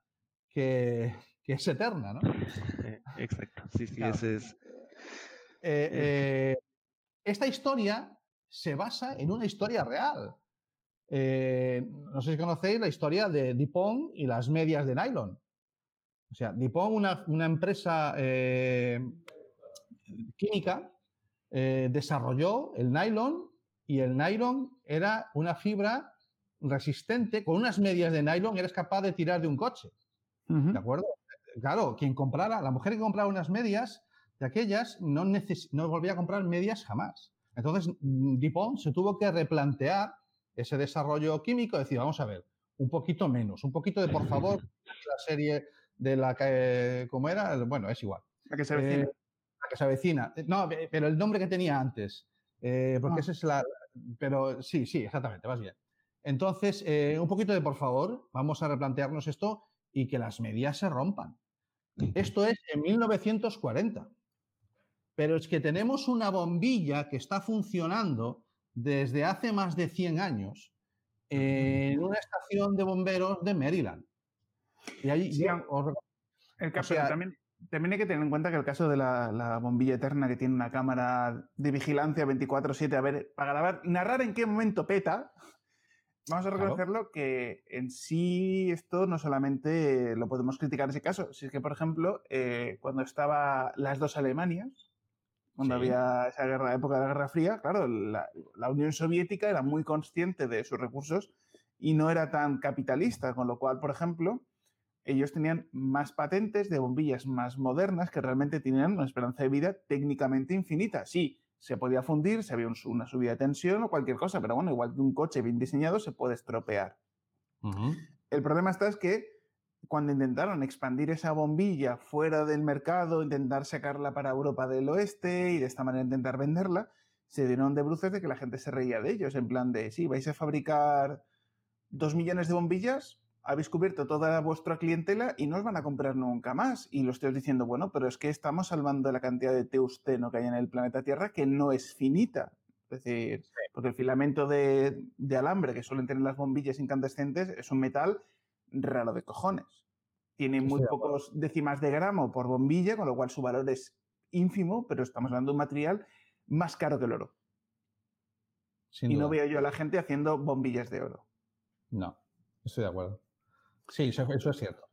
que, que es eterna? ¿no? Exacto, sí, sí, claro. ese es. Eh, eh, esta historia se basa en una historia real. Eh, no sé si conocéis la historia de Dupont y las medias de nylon. O sea, Dupont, una, una empresa química, eh, desarrolló el nylon y el nylon era una fibra resistente, con unas medias de nylon eres capaz de tirar de un coche. Uh -huh. ¿De acuerdo? Claro, quien comprara, la mujer que comprara unas medias de aquellas no, no volvía a comprar medias jamás. Entonces, Dupont se tuvo que replantear ese desarrollo químico, decir, vamos a ver, un poquito menos, un poquito de por favor, la serie de la que, ¿cómo era? Bueno, es igual. La que se. Eh, que se avecina. No, pero el nombre que tenía antes, eh, porque ah. esa es la, pero sí, sí, exactamente, vas bien. Entonces, eh, un poquito de por favor, vamos a replantearnos esto y que las medias se rompan. Esto es en 1940. Pero es que tenemos una bombilla que está funcionando desde hace más de 100 años en una estación de bomberos de Maryland. Y ahí, sí, os... el caso, o sea, también, también, hay que tener en cuenta que el caso de la, la bombilla eterna que tiene una cámara de vigilancia 24/7, a ver, para grabar, narrar en qué momento peta, vamos a reconocerlo claro. que en sí esto no solamente lo podemos criticar en ese caso, si es que, por ejemplo, eh, cuando estaba las dos Alemanias, cuando sí. había esa guerra, época de la Guerra Fría, claro, la, la, Unión Soviética era muy consciente de sus recursos y no era tan capitalista, con lo cual, por ejemplo, ellos tenían más patentes de bombillas más modernas que realmente tenían una esperanza de vida técnicamente infinita. Sí, se podía fundir, se había un, una subida de tensión o cualquier cosa, pero bueno, igual que un coche bien diseñado se puede estropear. Uh -huh. El problema está es que cuando intentaron expandir esa bombilla fuera del mercado, intentar sacarla para Europa del Oeste y de esta manera intentar venderla, se dieron de bruces de que la gente se reía de ellos, en plan de, sí, vais a fabricar dos millones de bombillas, habéis cubierto toda vuestra clientela y no os van a comprar nunca más. Y lo estoy diciendo, bueno, pero es que estamos salvando la cantidad de tungsteno que hay en el planeta Tierra, que no es finita. Es decir, sí. porque el filamento de, de, alambre que suelen tener las bombillas incandescentes es un metal raro de cojones. Tiene muy pocos décimas de gramo por bombilla, con lo cual su valor es ínfimo, pero estamos hablando de un material más caro que el oro. Sin y duda. no veo yo a la gente haciendo bombillas de oro. No, estoy de acuerdo. Sí, eso, eso, es cierto.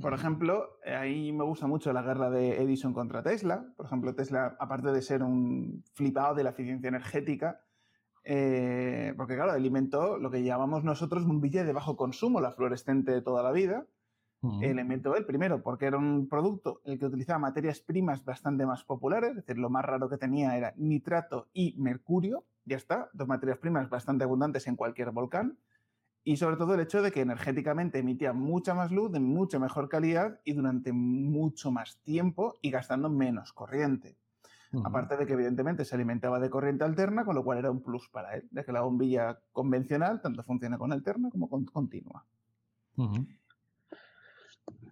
Por ejemplo, ahí me gusta mucho la guerra de Edison contra Tesla. Por ejemplo, Tesla, aparte de ser un flipado de la eficiencia energética, eh, porque claro, alimentó lo que llamamos nosotros bombilla de bajo consumo, la fluorescente de toda la vida. Uh -huh. El inventó él primero porque era un producto el que utilizaba materias primas bastante más populares, es decir, lo más raro que tenía era nitrato y mercurio, ya está, dos materias primas bastante abundantes en cualquier volcán y sobre todo el hecho de que energéticamente emitía mucha más luz de mucha mejor calidad y durante mucho más tiempo y gastando menos corriente. Uh -huh. Aparte de que evidentemente se alimentaba de corriente alterna, con lo cual era un plus para él, de que la bombilla convencional tanto funciona con alterna como con continua. Uh -huh.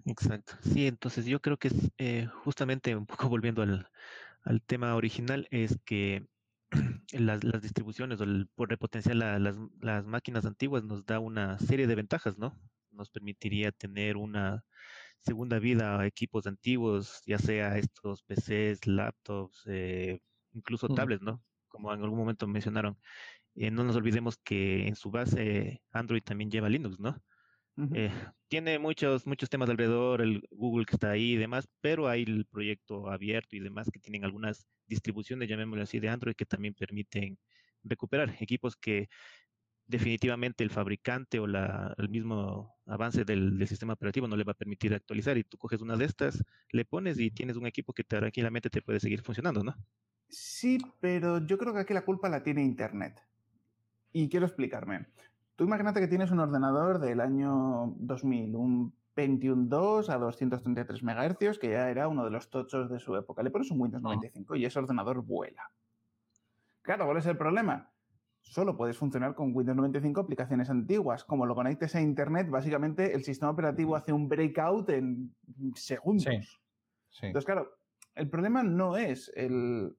Exacto. Sí, entonces yo creo que eh, justamente un poco volviendo al, al tema original es que las, distribuciones o el, por repotenciar las, las máquinas antiguas nos da una serie de ventajas, ¿no? Nos permitiría tener una segunda vida a equipos antiguos, ya sea estos PCs, laptops, eh, incluso mm. tablets, ¿no? Como en algún momento mencionaron. Eh, no nos olvidemos que en su base Android también lleva Linux, ¿no? Eh, tiene muchos, muchos temas alrededor, el Google que está ahí y demás, pero hay el proyecto abierto y demás que tienen algunas distribuciones, llamémoslo así, de Android que también permiten recuperar equipos que definitivamente el fabricante o la, el mismo avance del, del, sistema operativo no le va a permitir actualizar y tú coges una de estas, le pones y tienes un equipo que tranquilamente te puede seguir funcionando, ¿no? Sí, pero yo creo que aquí la culpa la tiene Internet. Y quiero explicarme. Tú imagínate que tienes un ordenador del año 2000, un Pentium 2 a 233 MHz, que ya era uno de los tochos de su época. Le pones un Windows 95 y ese ordenador vuela. Claro, ¿cuál es el problema? Solo puedes funcionar con Windows 95 aplicaciones antiguas. Como lo conectes a Internet, básicamente el sistema operativo hace un breakout en segundos. Entonces, claro, el problema no es el,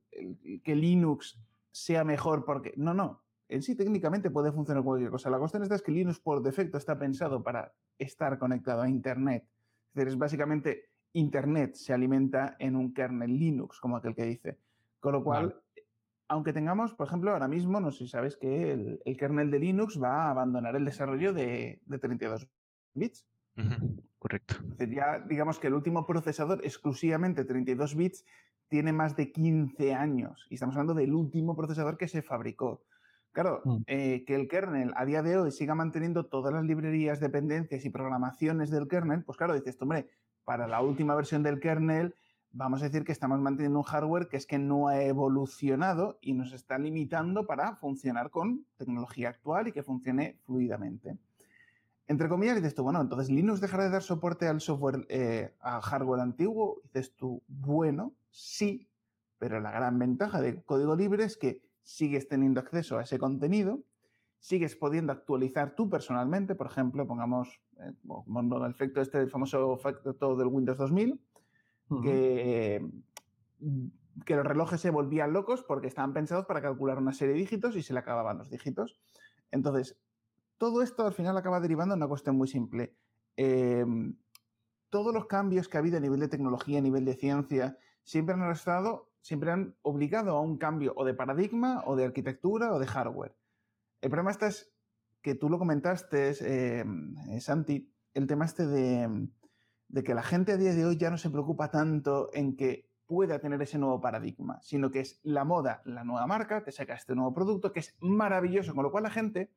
que Linux sea mejor porque... No, no en sí técnicamente puede funcionar cualquier cosa. La cuestión es que Linux por defecto está pensado para estar conectado a Internet. Es decir, es básicamente Internet se alimenta en un kernel Linux, como aquel que dice. Con lo cual, aunque tengamos, por ejemplo, ahora mismo, no sé si sabes que el, kernel de Linux va a abandonar el desarrollo de, 32 bits. correcto. ya digamos que el último procesador exclusivamente 32 bits tiene más de 15 años. Y estamos hablando del último procesador que se fabricó. Claro, mm. eh, que el kernel a día de hoy siga manteniendo todas las librerías, dependencias y programaciones del kernel, pues claro, dices, hombre, para la última versión del kernel vamos a decir que estamos manteniendo un hardware que es que no ha evolucionado y nos está limitando para funcionar con tecnología actual y que funcione fluidamente. Entre comillas, dices tú, bueno, entonces Linux dejará de dar soporte al software, eh, al hardware antiguo. Dices tú, bueno, sí, pero la gran ventaja del código libre es que sigues teniendo acceso a ese contenido, sigues pudiendo actualizar tú personalmente, por ejemplo, pongamos eh, el efecto este, el famoso efecto del Windows 2000, que, que los relojes se volvían locos porque estaban pensados para calcular una serie de dígitos y se le acababan los dígitos. Entonces, todo esto al final acaba derivando en una cuestión muy simple. Em, todos los cambios que ha habido a nivel de tecnología, a nivel de ciencia, siempre han estado siempre han obligado a un cambio o de paradigma o de arquitectura o de hardware. El problema este es que tú lo comentaste, eh, Santi, el tema este de, que la gente a día de hoy ya no se preocupa tanto en que pueda tener ese nuevo paradigma, sino que es la moda, la nueva marca, te saca este nuevo producto que es maravilloso, con lo cual la gente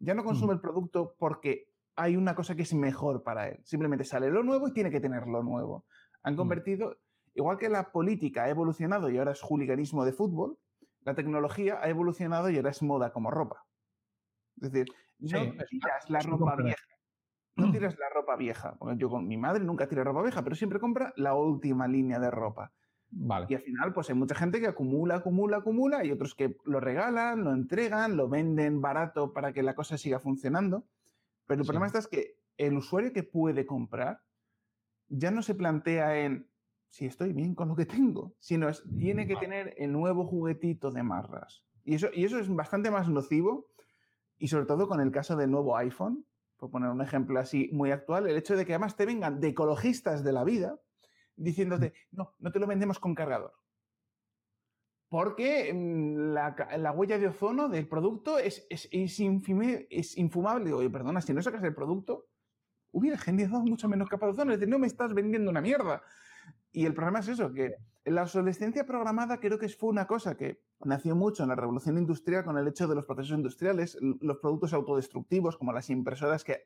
ya no consume mm. el producto porque hay una cosa que es mejor para él. Simplemente sale lo nuevo y tiene que tener lo nuevo. Han mm. convertido Igual que la política ha evolucionado y ahora es hooliganismo de fútbol, la tecnología ha evolucionado y ahora es moda como ropa. Es decir, no tiras la ropa vieja. No tiras la ropa vieja. yo con mi madre nunca tira ropa vieja, pero siempre compra la última línea de ropa. Y al final, pues hay mucha gente que acumula, acumula, acumula, y otros que lo regalan, lo entregan, lo venden barato para que la cosa siga funcionando. Pero el problema está es que el usuario que puede comprar ya no se plantea en si estoy bien con lo que tengo, sino es, tiene que tener el nuevo juguetito de marras. Y eso, y eso es bastante más nocivo, y sobre todo con el caso del nuevo iPhone, por poner un ejemplo así muy actual, el hecho de que además te vengan de ecologistas de la vida diciéndote, no, no te lo vendemos con cargador. Porque mm, la, huella de ozono del producto es, es, es, es infumable. Oye, perdona, si no sacas el producto, hubiera generado mucho menos capa de ozono. Es decir, no me estás vendiendo una mierda. Y el problema es eso, que la obsolescencia programada creo que fue una cosa que nació mucho en la revolución industrial con el hecho de los procesos industriales, los productos autodestructivos como las impresoras que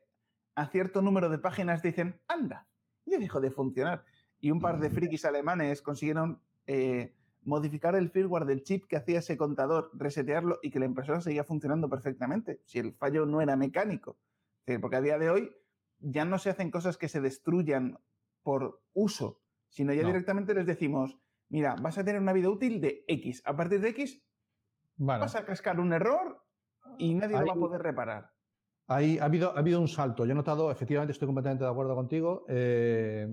a cierto número de páginas dicen, anda, ya dejó de funcionar. Y un par de frikis alemanes consiguieron eh, modificar el firmware del chip que hacía ese contador, resetearlo y que la impresora seguía funcionando perfectamente, si el fallo no era mecánico. Porque a día de hoy ya no se hacen cosas que se destruyan por uso, sino ya directamente les decimos, mira, vas a tener una vida útil de X. A partir de X vas a cascar un error y nadie lo va a poder reparar. Ahí ha habido, ha habido un salto. Yo he notado, efectivamente, estoy completamente de acuerdo contigo. Eh,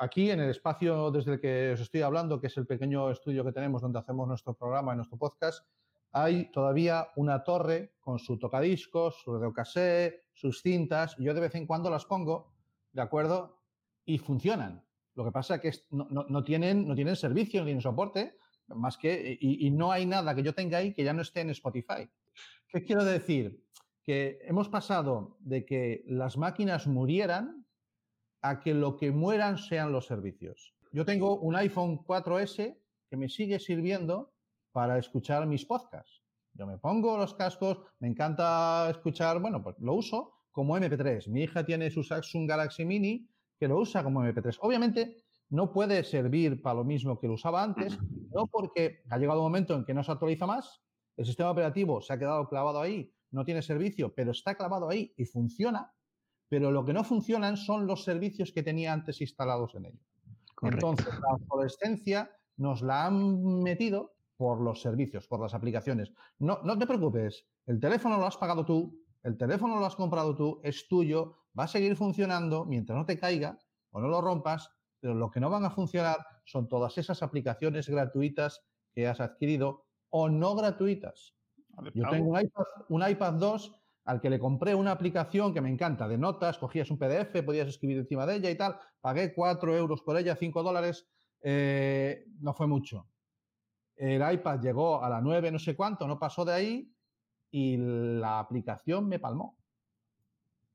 aquí, en el espacio desde el que os estoy hablando, que es el pequeño estudio que tenemos donde hacemos nuestro programa y nuestro podcast, hay todavía una torre con su tocadiscos, su radiocassette, sus cintas. Yo de vez en cuando las pongo, ¿de acuerdo? Y funcionan. Lo que pasa es que no, tienen, servicio, no tienen soporte, más que, y, y, no hay nada que yo tenga ahí que ya no esté en Spotify. ¿Qué quiero decir? Que hemos pasado de que las máquinas murieran a que lo que mueran sean los servicios. Yo tengo un iPhone 4S que me sigue sirviendo para escuchar mis podcasts. Yo me pongo los cascos, me encanta escuchar, bueno, pues lo uso como MP3. Mi hija tiene su Samsung Galaxy Mini que lo usa como MP3. Obviamente no puede servir para lo mismo que lo usaba antes, no porque ha llegado un momento en que no se actualiza más, el sistema operativo se ha quedado clavado ahí, no tiene servicio, pero está clavado ahí y funciona, pero lo que no funcionan son los servicios que tenía antes instalados en ello. Entonces, la obsolescencia nos la han metido por los servicios, por las aplicaciones. No, no te preocupes, el teléfono lo has pagado tú, el teléfono lo has comprado tú, es tuyo, va a seguir funcionando mientras no te caiga o no lo rompas, pero lo que no van a funcionar son todas esas aplicaciones gratuitas que has adquirido o no gratuitas. Yo tengo un iPad, un iPad 2 al que le compré una aplicación que me encanta, de notas, cogías un PDF, podías escribir encima de ella y tal, pagué 4 euros por ella, 5 dólares, eh, no fue mucho. El iPad llegó a la 9, no sé cuánto, no pasó de ahí y la aplicación me palmó.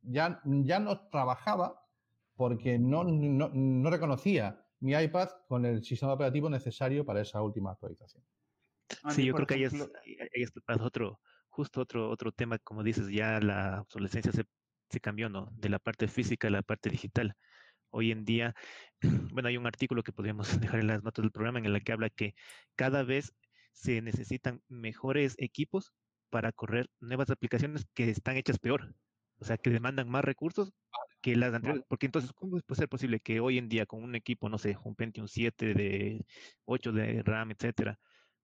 Ya, ya no trabajaba porque no, no, reconocía mi iPad con el sistema operativo necesario para esa última actualización. Sí, yo creo que ahí es, es otro, justo otro, otro tema, como dices, ya la obsolescencia se, se cambió, ¿no? De la parte física a la parte digital. Hoy en día, bueno, hay un artículo que podríamos dejar en las notas del programa en el que habla que cada vez se necesitan mejores equipos para correr nuevas aplicaciones que están hechas peor, o sea, que demandan más recursos que las anteriores, porque entonces, ¿cómo puede ser posible que hoy en día con un equipo, no sé, un Pentium 7 de 8 de RAM, etcétera,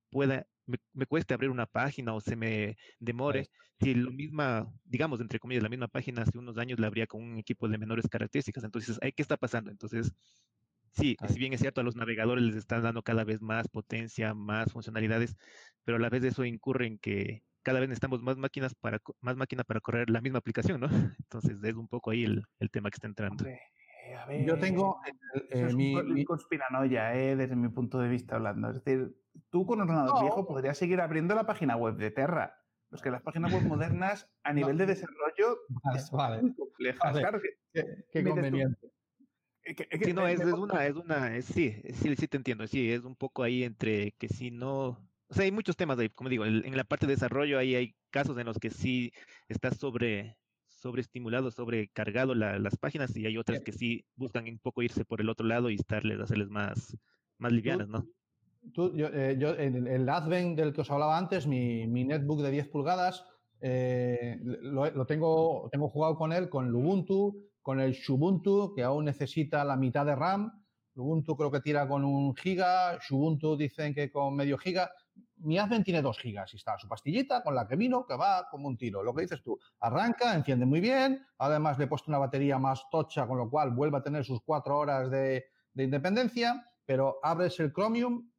pueda, me, cueste abrir una página o se me demore, si lo misma, digamos, entre comillas, la misma página hace unos años la habría con un equipo de menores características, entonces, ¿qué está pasando? Entonces, sí, si bien es cierto, a los navegadores les están dando cada vez más potencia, más funcionalidades, pero a la vez eso incurre en que cada vez necesitamos más máquinas para más máquina para correr la misma aplicación, ¿no? Entonces es un poco ahí el, el tema que está entrando. Eh, Yo tengo eh, mi, mi, conspiranoia, eh, desde mi punto de vista hablando. Es decir, tú con ordenador viejo podrías seguir abriendo la página web de Terra. Pues que las páginas web modernas a nivel de desarrollo es muy complejas. Claro qué, conveniente. sí, no, es, es, una, es una, sí, sí, sí te entiendo, sí, es un poco ahí entre que si no, o sea, hay muchos temas ahí, como digo, en la parte de desarrollo ahí hay casos en los que sí está sobre sobreestimulado, sobrecargado las páginas y hay otras que sí buscan un poco irse por el otro lado y estarles, hacerles más, más livianas, ¿no? Tú, yo, eh, yo, en el Advent del que os hablaba antes, mi, mi netbook de 10 pulgadas, eh, lo, lo, tengo, tengo jugado con él, con Ubuntu, con el Xubuntu, que aún necesita la mitad de RAM. Ubuntu creo que tira con un giga, Xubuntu dicen que con medio giga mi Advent tiene 2 gigas y está su pastillita con la que vino, que va como un tiro. Lo que dices tú, arranca, enciende muy bien, además le he puesto una batería más tocha, con lo cual vuelve a tener sus 4 horas de, independencia, pero abres el Chromium,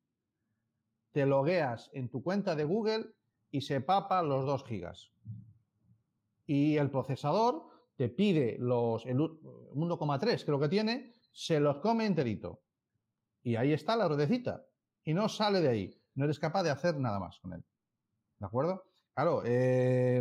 te logueas en tu cuenta de Google y se papa los 2 gigas. Y el procesador te pide los 1,3 creo que tiene, se los come enterito. Y ahí está la ruedecita. Y no sale de ahí no eres capaz de hacer nada más con él. ¿De acuerdo? Claro, eh,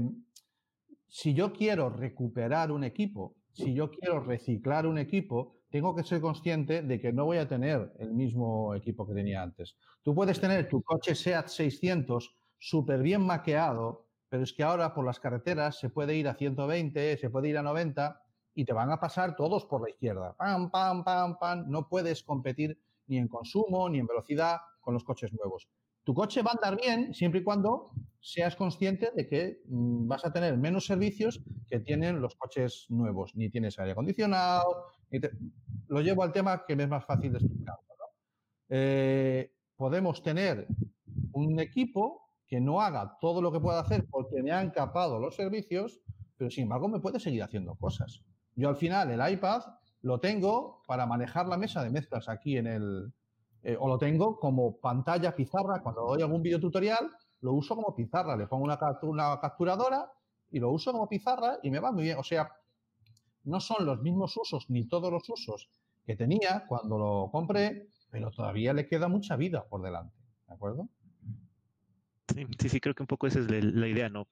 si yo quiero recuperar un equipo, si yo quiero reciclar un equipo, tengo que ser consciente de que no voy a tener el mismo equipo que tenía antes. Tú puedes tener tu coche SEAT 600 súper bien maqueado, pero es que ahora por las carreteras se puede ir a 120, se puede ir a 90 y te van a pasar todos por la izquierda. Pam, pam, pam, pam. No puedes competir ni en consumo, ni en velocidad con los coches nuevos. Tu coche va a andar bien siempre y cuando seas consciente de que mm, vas a tener menos servicios que tienen los coches nuevos. Ni tienes aire acondicionado, lo llevo al tema que me es más fácil de explicar. Eh, podemos tener un equipo que no haga todo lo que pueda hacer porque me han capado los servicios, pero sin embargo me puede seguir haciendo cosas. Yo al final el iPad lo tengo para manejar la mesa de mezclas aquí en el, eh, o lo tengo como pantalla pizarra cuando doy algún video tutorial lo uso como pizarra. Le pongo una, una capturadora y lo uso como pizarra y me va muy bien. O sea, no son los mismos usos ni todos los usos que tenía cuando lo compré, pero todavía le queda mucha vida por delante. ¿De acuerdo? Sí, sí, creo que un poco esa es la, idea, ¿no?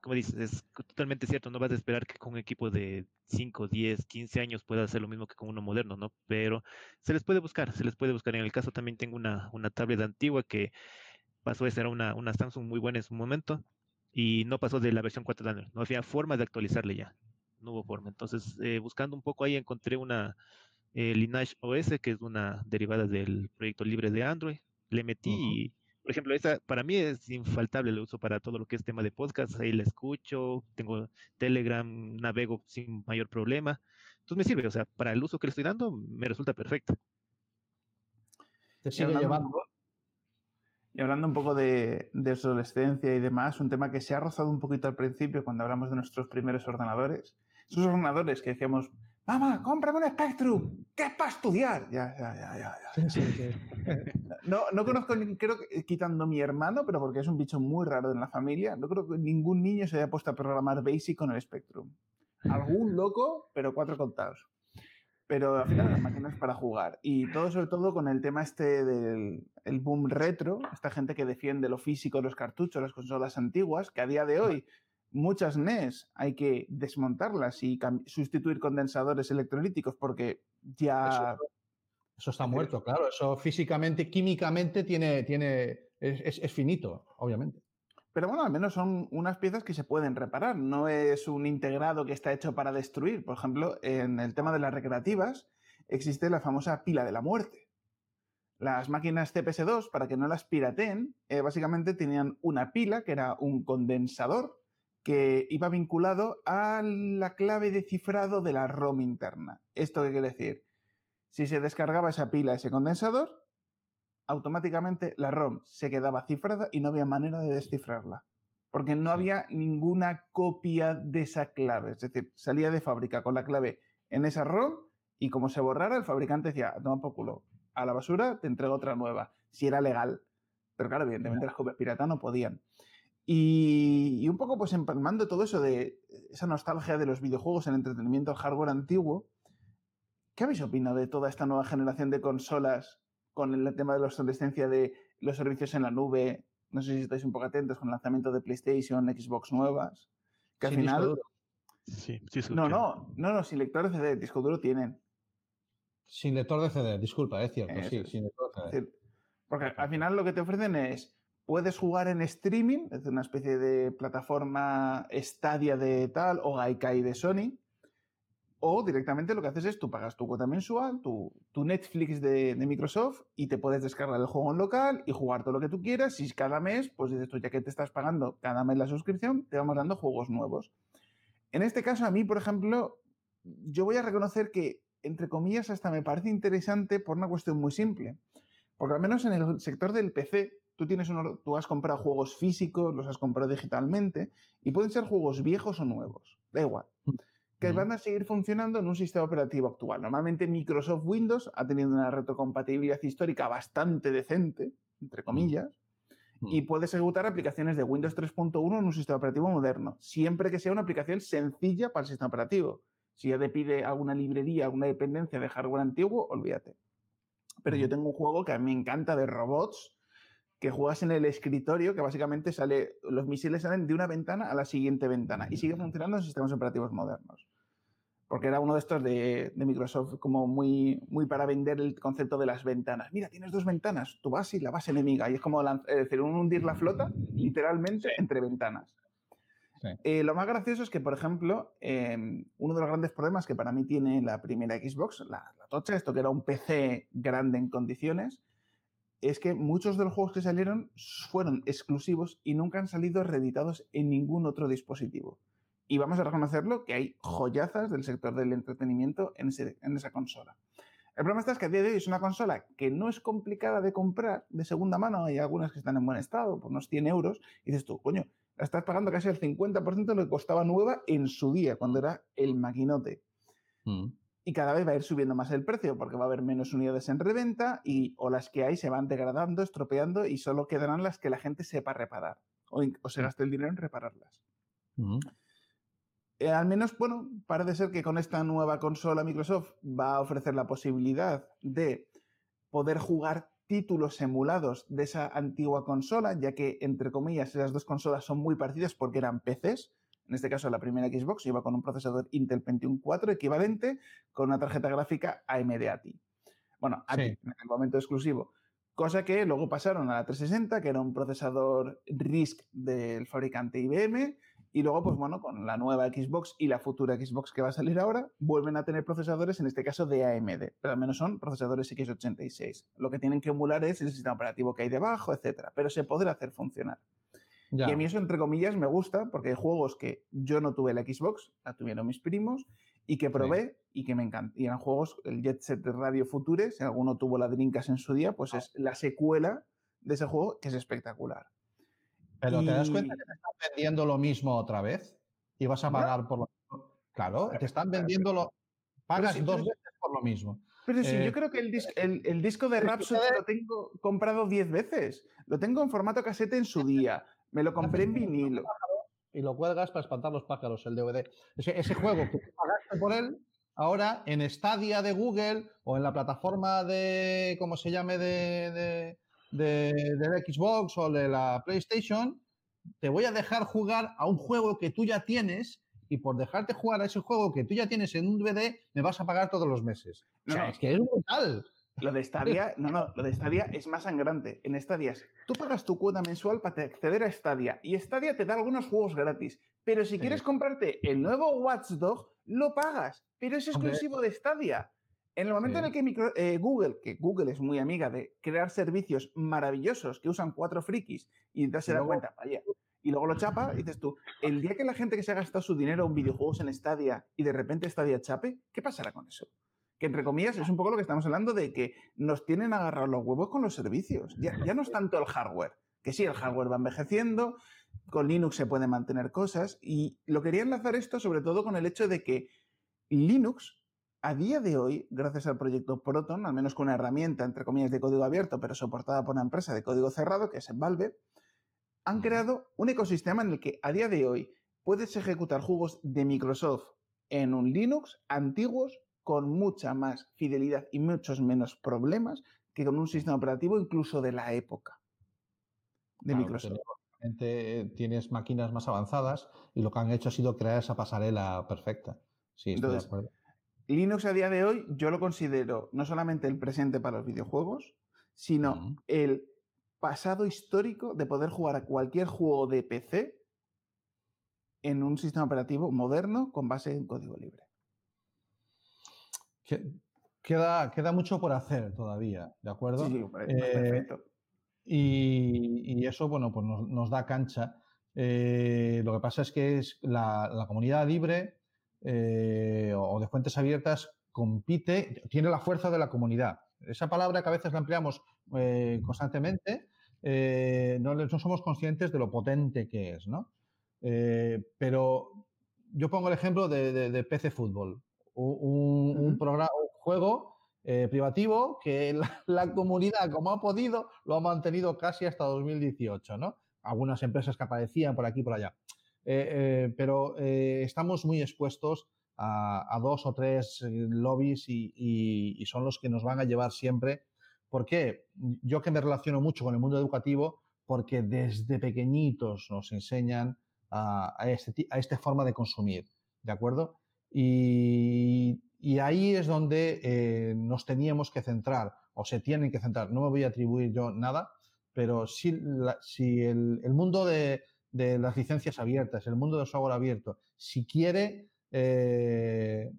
Como dices, es totalmente cierto, no vas a esperar que con un equipo de 5, 10, 15 años pueda hacer lo mismo que con uno moderno, ¿no? Pero se les puede buscar, se les puede buscar. En el caso también tengo una, una tablet antigua que pasó a ser una, una Samsung muy buena en su momento y no pasó de la versión 4 de Android. No había forma de actualizarle ya, no hubo forma. Entonces, eh, buscando un poco ahí encontré una eh, Lineage OS, que es una derivada del proyecto libre de Android. Le metí y por ejemplo, esa para mí es infaltable, lo uso para todo lo que es tema de podcast, ahí la escucho, tengo Telegram, navego sin mayor problema. Entonces me sirve, o sea, para el uso que le estoy dando me resulta perfecto. Te sigue llevando. Y hablando un poco de, de adolescencia y demás, un tema que se ha rozado un poquito al principio cuando hablamos de nuestros primeros ordenadores. Esos ordenadores que decíamos, mamá, cómprame un Spectrum, que es para estudiar. Ya, ya, ya, ya. no, no conozco, creo que quitando mi hermano, pero porque es un bicho muy raro en la familia, no creo que ningún niño se haya puesto a programar Basic con el Spectrum. Algún loco, pero cuatro contados. Pero al final las máquinas para jugar. Y todo sobre todo con el tema este del el boom retro, esta gente que defiende lo físico, los cartuchos, las consolas antiguas, que a día de hoy muchas NES hay que desmontarlas y sustituir condensadores electrolíticos porque ya... Eso, está muerto, claro. Eso físicamente, químicamente tiene, tiene, es, finito, obviamente. Pero bueno, al menos son unas piezas que se pueden reparar. No es un integrado que está hecho para destruir. Por ejemplo, en el tema de las recreativas existe la famosa pila de la muerte. Las máquinas CPS2, para que no las pirateen, eh, básicamente tenían una pila que era un condensador que iba vinculado a la clave de cifrado de la ROM interna. ¿Esto qué quiere decir? Si se descargaba esa pila, ese condensador, automáticamente la ROM se quedaba cifrada y no había manera de descifrarla. Porque no había ninguna copia de esa clave. Es decir, salía de fábrica con la clave en esa ROM y como se borrara, el fabricante decía, toma por culo, a la basura te entrego otra nueva, si era legal. Pero claro, evidentemente las copias piratas no podían. Y, un poco pues empalmando todo eso de esa nostalgia de los videojuegos, el entretenimiento, el hardware antiguo, ¿qué habéis opinado de toda esta nueva generación de consolas con el tema de la obsolescencia de los servicios en la nube? No sé si estáis un poco atentos con el lanzamiento de PlayStation, Xbox nuevas, que al final... Sí, sí, no, no, no, no, sin lector de CD, disco duro tienen. Sin lector de CD, disculpa, es cierto, sí, sin lector de CD. Porque al final lo que te ofrecen es Puedes jugar en streaming, es una especie de plataforma Stadia de tal o Gaikai de Sony. O directamente lo que haces es tú pagas tu cuota mensual, tu, Netflix de, Microsoft y te puedes descargar el juego en local y jugar todo lo que tú quieras. Y cada mes, pues dices tú, ya que te estás pagando cada mes la suscripción, te vamos dando juegos nuevos. En este caso, a mí, por ejemplo, yo voy a reconocer que, entre comillas, hasta me parece interesante por una cuestión muy simple. Porque al menos en el sector del PC, tú, tienes uno, tú has comprado juegos físicos, los has comprado digitalmente, y pueden ser juegos viejos o nuevos, da igual, que van a seguir funcionando en un sistema operativo actual. Normalmente Microsoft Windows ha tenido una retrocompatibilidad histórica bastante decente, entre comillas, y puedes ejecutar aplicaciones de Windows 3.1 en un sistema operativo moderno, siempre que sea una aplicación sencilla para el sistema operativo. Si ya te pide alguna librería, alguna dependencia de hardware antiguo, olvídate. Pero yo tengo un juego que a mí me encanta de robots, que juegas en el escritorio, que básicamente sale, los misiles salen de una ventana a la siguiente ventana y sigue funcionando en sistemas operativos modernos. Porque era uno de estos de, Microsoft como muy, muy para vender el concepto de las ventanas. Mira, tienes dos ventanas, tu base y la base enemiga. Y es como decir, un hundir la flota literalmente entre ventanas. Eh, lo más gracioso es que, por ejemplo, em, uno de los grandes problemas que para mí tiene la primera Xbox, la, la tocha, esto que era un PC grande en condiciones, es que muchos de los juegos que salieron fueron exclusivos y nunca han salido reeditados en ningún otro dispositivo. Y vamos a reconocerlo que hay joyazas del sector del entretenimiento en, esa consola. El problema está es que a día de hoy es una consola que no es complicada de comprar de segunda mano. Hay algunas que están en buen estado, por unos 100 euros. Y dices tú, coño, la estás pagando casi el 50% de lo que costaba nueva en su día, cuando era el maquinote. Mm. Y cada vez va a ir subiendo más el precio porque va a haber menos unidades en reventa y o las que hay se van degradando, estropeando y solo quedarán las que la gente sepa reparar o, se gaste el dinero en repararlas. Eh, al menos, bueno, parece ser que con esta nueva consola Microsoft va a ofrecer la posibilidad de poder jugar títulos emulados de esa antigua consola, ya que, entre comillas, esas dos consolas son muy parecidas porque eran PCs, en este caso, la primera Xbox iba con un procesador Intel Pentium 4 equivalente con una tarjeta gráfica AMD ATI. Bueno, ATI en el momento exclusivo. Cosa que luego pasaron a la 360, que era un procesador RISC del fabricante IBM, y luego, pues bueno, con la nueva Xbox y la futura Xbox que va a salir ahora, vuelven a tener procesadores, en este caso de AMD, pero al menos son procesadores X86. Lo que tienen que emular es el sistema operativo que hay debajo, etcétera, pero se podrá hacer funcionar. Y a mí eso, entre comillas, me gusta porque hay juegos que yo no tuve la Xbox, la tuvieron mis primos, y que probé y que me encantan. Y eran juegos, el Jet Set Radio Future, si alguno tuvo la Drinkas en su día, pues es la secuela de ese juego que es espectacular. Pero te das cuenta que te están vendiendo lo mismo otra vez y vas a pagar por lo mismo. Claro, te están vendiendo lo. Pagas dos veces por lo mismo. Pero sí, yo eh, creo que el, el, disco de Rhapsody lo tengo comprado diez veces. Lo tengo en formato casete en su día. Me lo compré en vinilo. Y lo cuelgas para espantar los pájaros, el DVD. Ese, juego que pagaste por él, ahora en Stadia de Google o en la plataforma de, ¿cómo se llame?, de, de, Xbox o de la PlayStation, te voy a dejar jugar a un juego que tú ya tienes y por dejarte jugar a ese juego que tú ya tienes en un DVD, me vas a pagar todos los meses. o sea, es que es brutal. Lo de Stadia, no, no, lo de Stadia es más sangrante. En Stadia, tú pagas tu cuota mensual para acceder a Stadia y Stadia te da algunos juegos gratis. Pero si quieres comprarte el nuevo Watchdog, lo pagas, pero es exclusivo de Stadia. En el momento en el que eh, Google, que Google es muy amiga de crear servicios maravillosos que usan cuatro frikis y entonces se da cuenta, vaya, y luego lo chapa, dices tú, el día que la gente que se ha gastado su dinero en videojuegos en Stadia y de repente Stadia chape, ¿qué pasará con eso? Que entre comillas es un poco lo que estamos hablando de que nos tienen agarrados los huevos con los servicios. Ya, ya no es tanto el hardware, que sí, el hardware va envejeciendo, con Linux se pueden mantener cosas, y lo quería enlazar esto sobre todo con el hecho de que Linux, a día de hoy, gracias al proyecto Proton, al menos con una herramienta, entre comillas, de código abierto, pero soportada por una empresa de código cerrado, que es Valve, han creado un ecosistema en el que a día de hoy puedes ejecutar juegos de Microsoft en un Linux antiguos con mucha más fidelidad y muchos menos problemas que con un sistema operativo incluso de la época de Microsoft. Eh, tienes máquinas más avanzadas y lo que han hecho ha sido crear esa pasarela perfecta. Sí, estoy de acuerdo. Linux a día de hoy yo lo considero no solamente el presente para los videojuegos, sino el pasado histórico de poder jugar a cualquier juego de PC en un sistema operativo moderno con base en código libre queda, queda mucho por hacer todavía, ¿de acuerdo? Sí, eh, perfecto. Y, eso, bueno, pues nos, da cancha. Eh, lo que pasa es que es la, comunidad libre eh, o de fuentes abiertas compite, tiene la fuerza de la comunidad. Esa palabra que a veces la empleamos constantemente, no, no, somos conscientes de lo potente que es, ¿no? pero yo pongo el ejemplo de, de PC Fútbol un, programa, un juego eh, privativo que la, comunidad, como ha podido, lo ha mantenido casi hasta 2018, ¿no? Algunas empresas que aparecían por aquí y por allá. Eh, eh, pero estamos muy expuestos a, dos o tres lobbies y, son los que nos van a llevar siempre. ¿Por qué? Yo que me relaciono mucho con el mundo educativo, porque desde pequeñitos nos enseñan a, a, este, a esta forma de consumir, ¿de acuerdo? Y, ahí es donde eh, nos teníamos que centrar, o se tienen que centrar. No me voy a atribuir yo nada, pero si, si el, mundo de, las licencias abiertas, el mundo del software abierto, si quiere eh,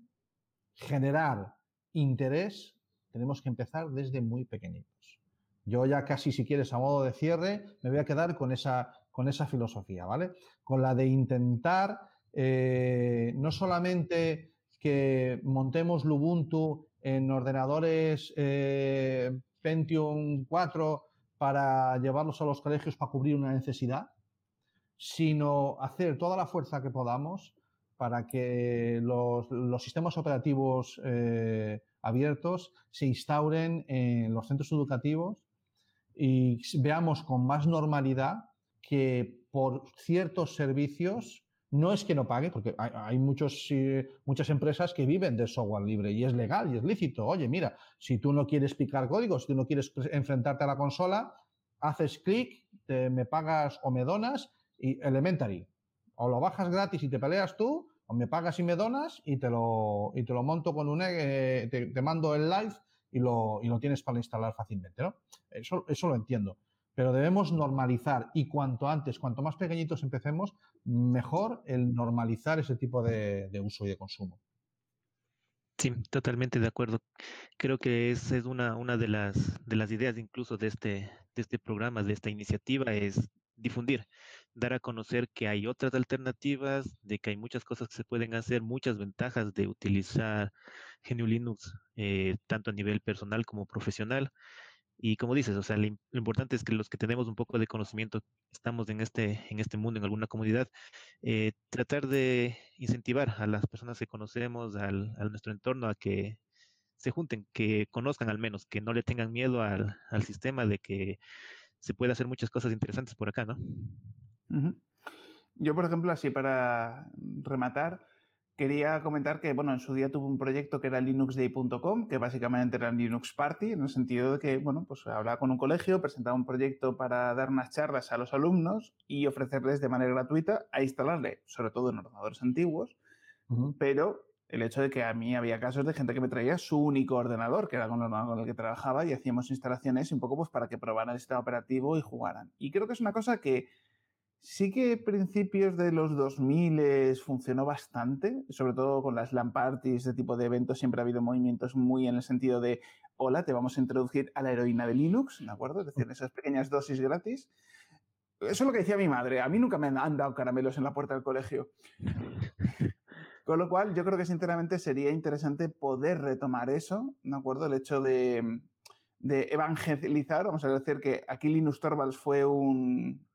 generar interés, tenemos que empezar desde muy pequeñitos. Yo ya casi, si quieres, a modo de cierre, me voy a quedar con esa, con esa filosofía, ¿vale? Con la de intentar eh, no solamente que montemos Lubuntu en ordenadores eh, Pentium 4 para llevarlos a los colegios para cubrir una necesidad, sino hacer toda la fuerza que podamos para que los, sistemas operativos eh, abiertos se instauren en los centros educativos y veamos con más normalidad que por ciertos servicios no es que no pague, porque hay, muchos, muchas empresas que viven de software libre y es legal y es lícito. Oye, mira, si tú no quieres picar códigos, si tú no quieres enfrentarte a la consola, haces clic, me pagas o me donas y Elementary. O lo bajas gratis y te peleas tú, o me pagas y me donas y te lo, y te lo monto con un... Eh, te, mando el live y lo, y lo tienes para instalar fácilmente, ¿no? Eso, eso lo entiendo pero debemos normalizar y cuanto antes, cuanto más pequeñitos empecemos, mejor el normalizar ese tipo de, uso y de consumo. Sí, totalmente de acuerdo. Creo que esa es una, una de, las, de las ideas incluso de este, de este programa, de esta iniciativa, es difundir, dar a conocer que hay otras alternativas, de que hay muchas cosas que se pueden hacer, muchas ventajas de utilizar GNU Linux, eh, tanto a nivel personal como profesional. Y como dices, o sea, lo, importante es que los que tenemos un poco de conocimiento, estamos en este, en este mundo, en alguna comunidad, eh, tratar de incentivar a las personas que conocemos, al, a nuestro entorno, a que se junten, que conozcan al menos, que no le tengan miedo al, al sistema de que se puede hacer muchas cosas interesantes por acá, ¿no? Yo, por ejemplo, así para rematar, quería comentar que, bueno, en su día tuve un proyecto que era linuxday.com, que básicamente era Linux Party, en el sentido de que, bueno, pues hablaba con un colegio, presentaba un proyecto para dar unas charlas a los alumnos y ofrecerles de manera gratuita a instalarle, sobre todo en ordenadores antiguos, pero el hecho de que a mí había casos de gente que me traía su único ordenador, que era con el ordenador con el que trabajaba, y hacíamos instalaciones un poco pues para que probaran el sistema operativo y jugaran. Y creo que es una cosa que Sí que principios de los 2000 funcionó bastante, sobre todo con las LAN parties, ese tipo de eventos, siempre ha habido movimientos muy en el sentido de, hola, te vamos a introducir a la heroína de Linux, ¿de acuerdo? Es decir, esas pequeñas dosis gratis. Eso es lo que decía mi madre, a mí nunca me han dado caramelos en la puerta del colegio. Con lo cual, yo creo que sinceramente sería interesante poder retomar eso, ¿de acuerdo? El hecho de, de evangelizar, vamos a decir que aquí Linux Torvalds fue un,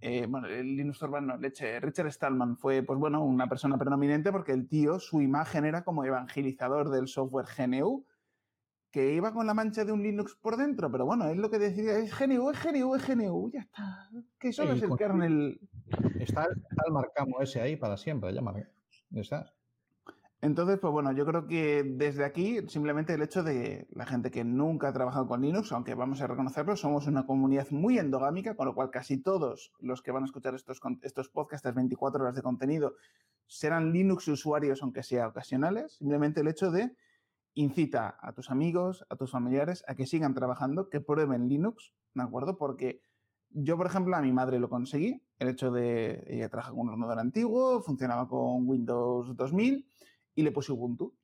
eh, bueno, el Linux Torvalds no, leche, Richard Stallman fue, pues bueno, una persona predominante porque el tío, su imagen era como evangelizador del software GNU, que iba con la mancha de un Linux por dentro, pero bueno, él lo que decía es GNU, es GNU, es GNU, ya está, que solo es el kernel. Está, está el marcamo ese ahí para siempre, ya, ya está. Entonces, pues bueno, yo creo que desde aquí simplemente el hecho de la gente que nunca ha trabajado con Linux, aunque vamos a reconocerlo, somos una comunidad muy endogámica, con lo cual casi todos los que van a escuchar estos, estos podcasts, 24 horas de contenido, serán Linux usuarios, aunque sea ocasionales. Simplemente el hecho de incita a tus amigos, a tus familiares, a que sigan trabajando, que prueben Linux, ¿de acuerdo? Porque yo, por ejemplo, a mi madre lo conseguí, el hecho de ella trabaja con un ordenador antiguo, funcionaba con Windows 2000 y le puse Ubuntu.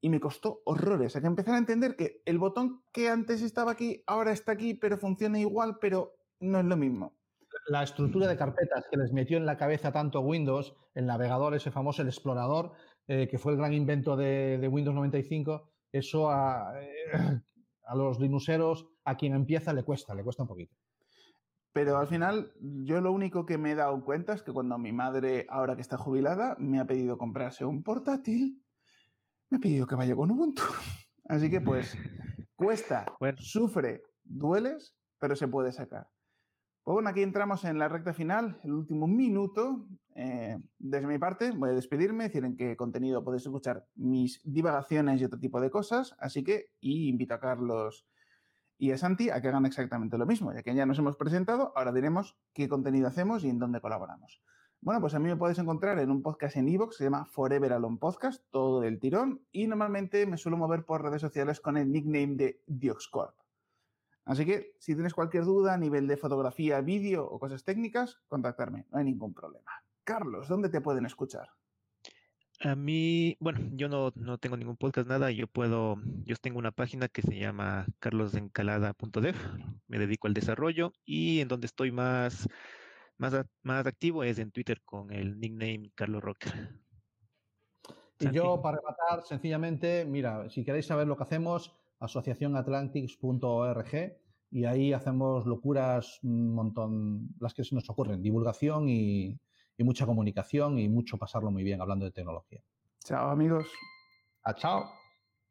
Y me costó horrores. Hay que empezar a entender que el botón que antes estaba aquí, ahora está aquí, pero funciona igual, pero no es lo mismo. La estructura de carpetas que les metió en la cabeza tanto Windows, el navegador, ese famoso, el explorador, eh, que fue el gran invento de, Windows 95, eso a, eh, a los linuseros, a quien empieza, le cuesta, le cuesta un poquito. Pero al final, yo lo único que me he dado cuenta es que cuando mi madre, ahora que está jubilada, me ha pedido comprarse un portátil, me ha pedido que vaya con Ubuntu. Así que pues cuesta, sufre, dueles, pero se puede sacar. Pues bueno, aquí entramos en la recta final, el último minuto. Eh, desde mi parte, voy a despedirme, decir en qué contenido podéis escuchar mis divagaciones y otro tipo de cosas. Así que, y invito a Carlos y a Santi a que hagan exactamente lo mismo. Ya que ya nos hemos presentado, ahora diremos qué contenido hacemos y en dónde colaboramos. Bueno, pues a mí me podéis encontrar en un podcast en Evox, se llama Forever Alone Podcast, todo del tirón, y normalmente me suelo mover por redes sociales con el nickname de Dioxcorp. Así que si tienes cualquier duda a nivel de fotografía, vídeo o cosas técnicas, contactarme, no hay ningún problema. Carlos, ¿dónde te pueden escuchar? A mí, bueno, yo no, no tengo ningún podcast, nada. Yo puedo, yo tengo una página que se llama carlosencalada.dev. Me dedico al desarrollo y en donde estoy más, más, más activo es en Twitter con el nickname Carlos Rocker. Y yo, para rematar, sencillamente, mira, si queréis saber lo que hacemos, asociacionatlantics.org y ahí hacemos locuras un montón, las que se nos ocurren, divulgación y, y mucha comunicación y mucho pasarlo muy bien hablando de tecnología. Chao amigos. Ah, chao.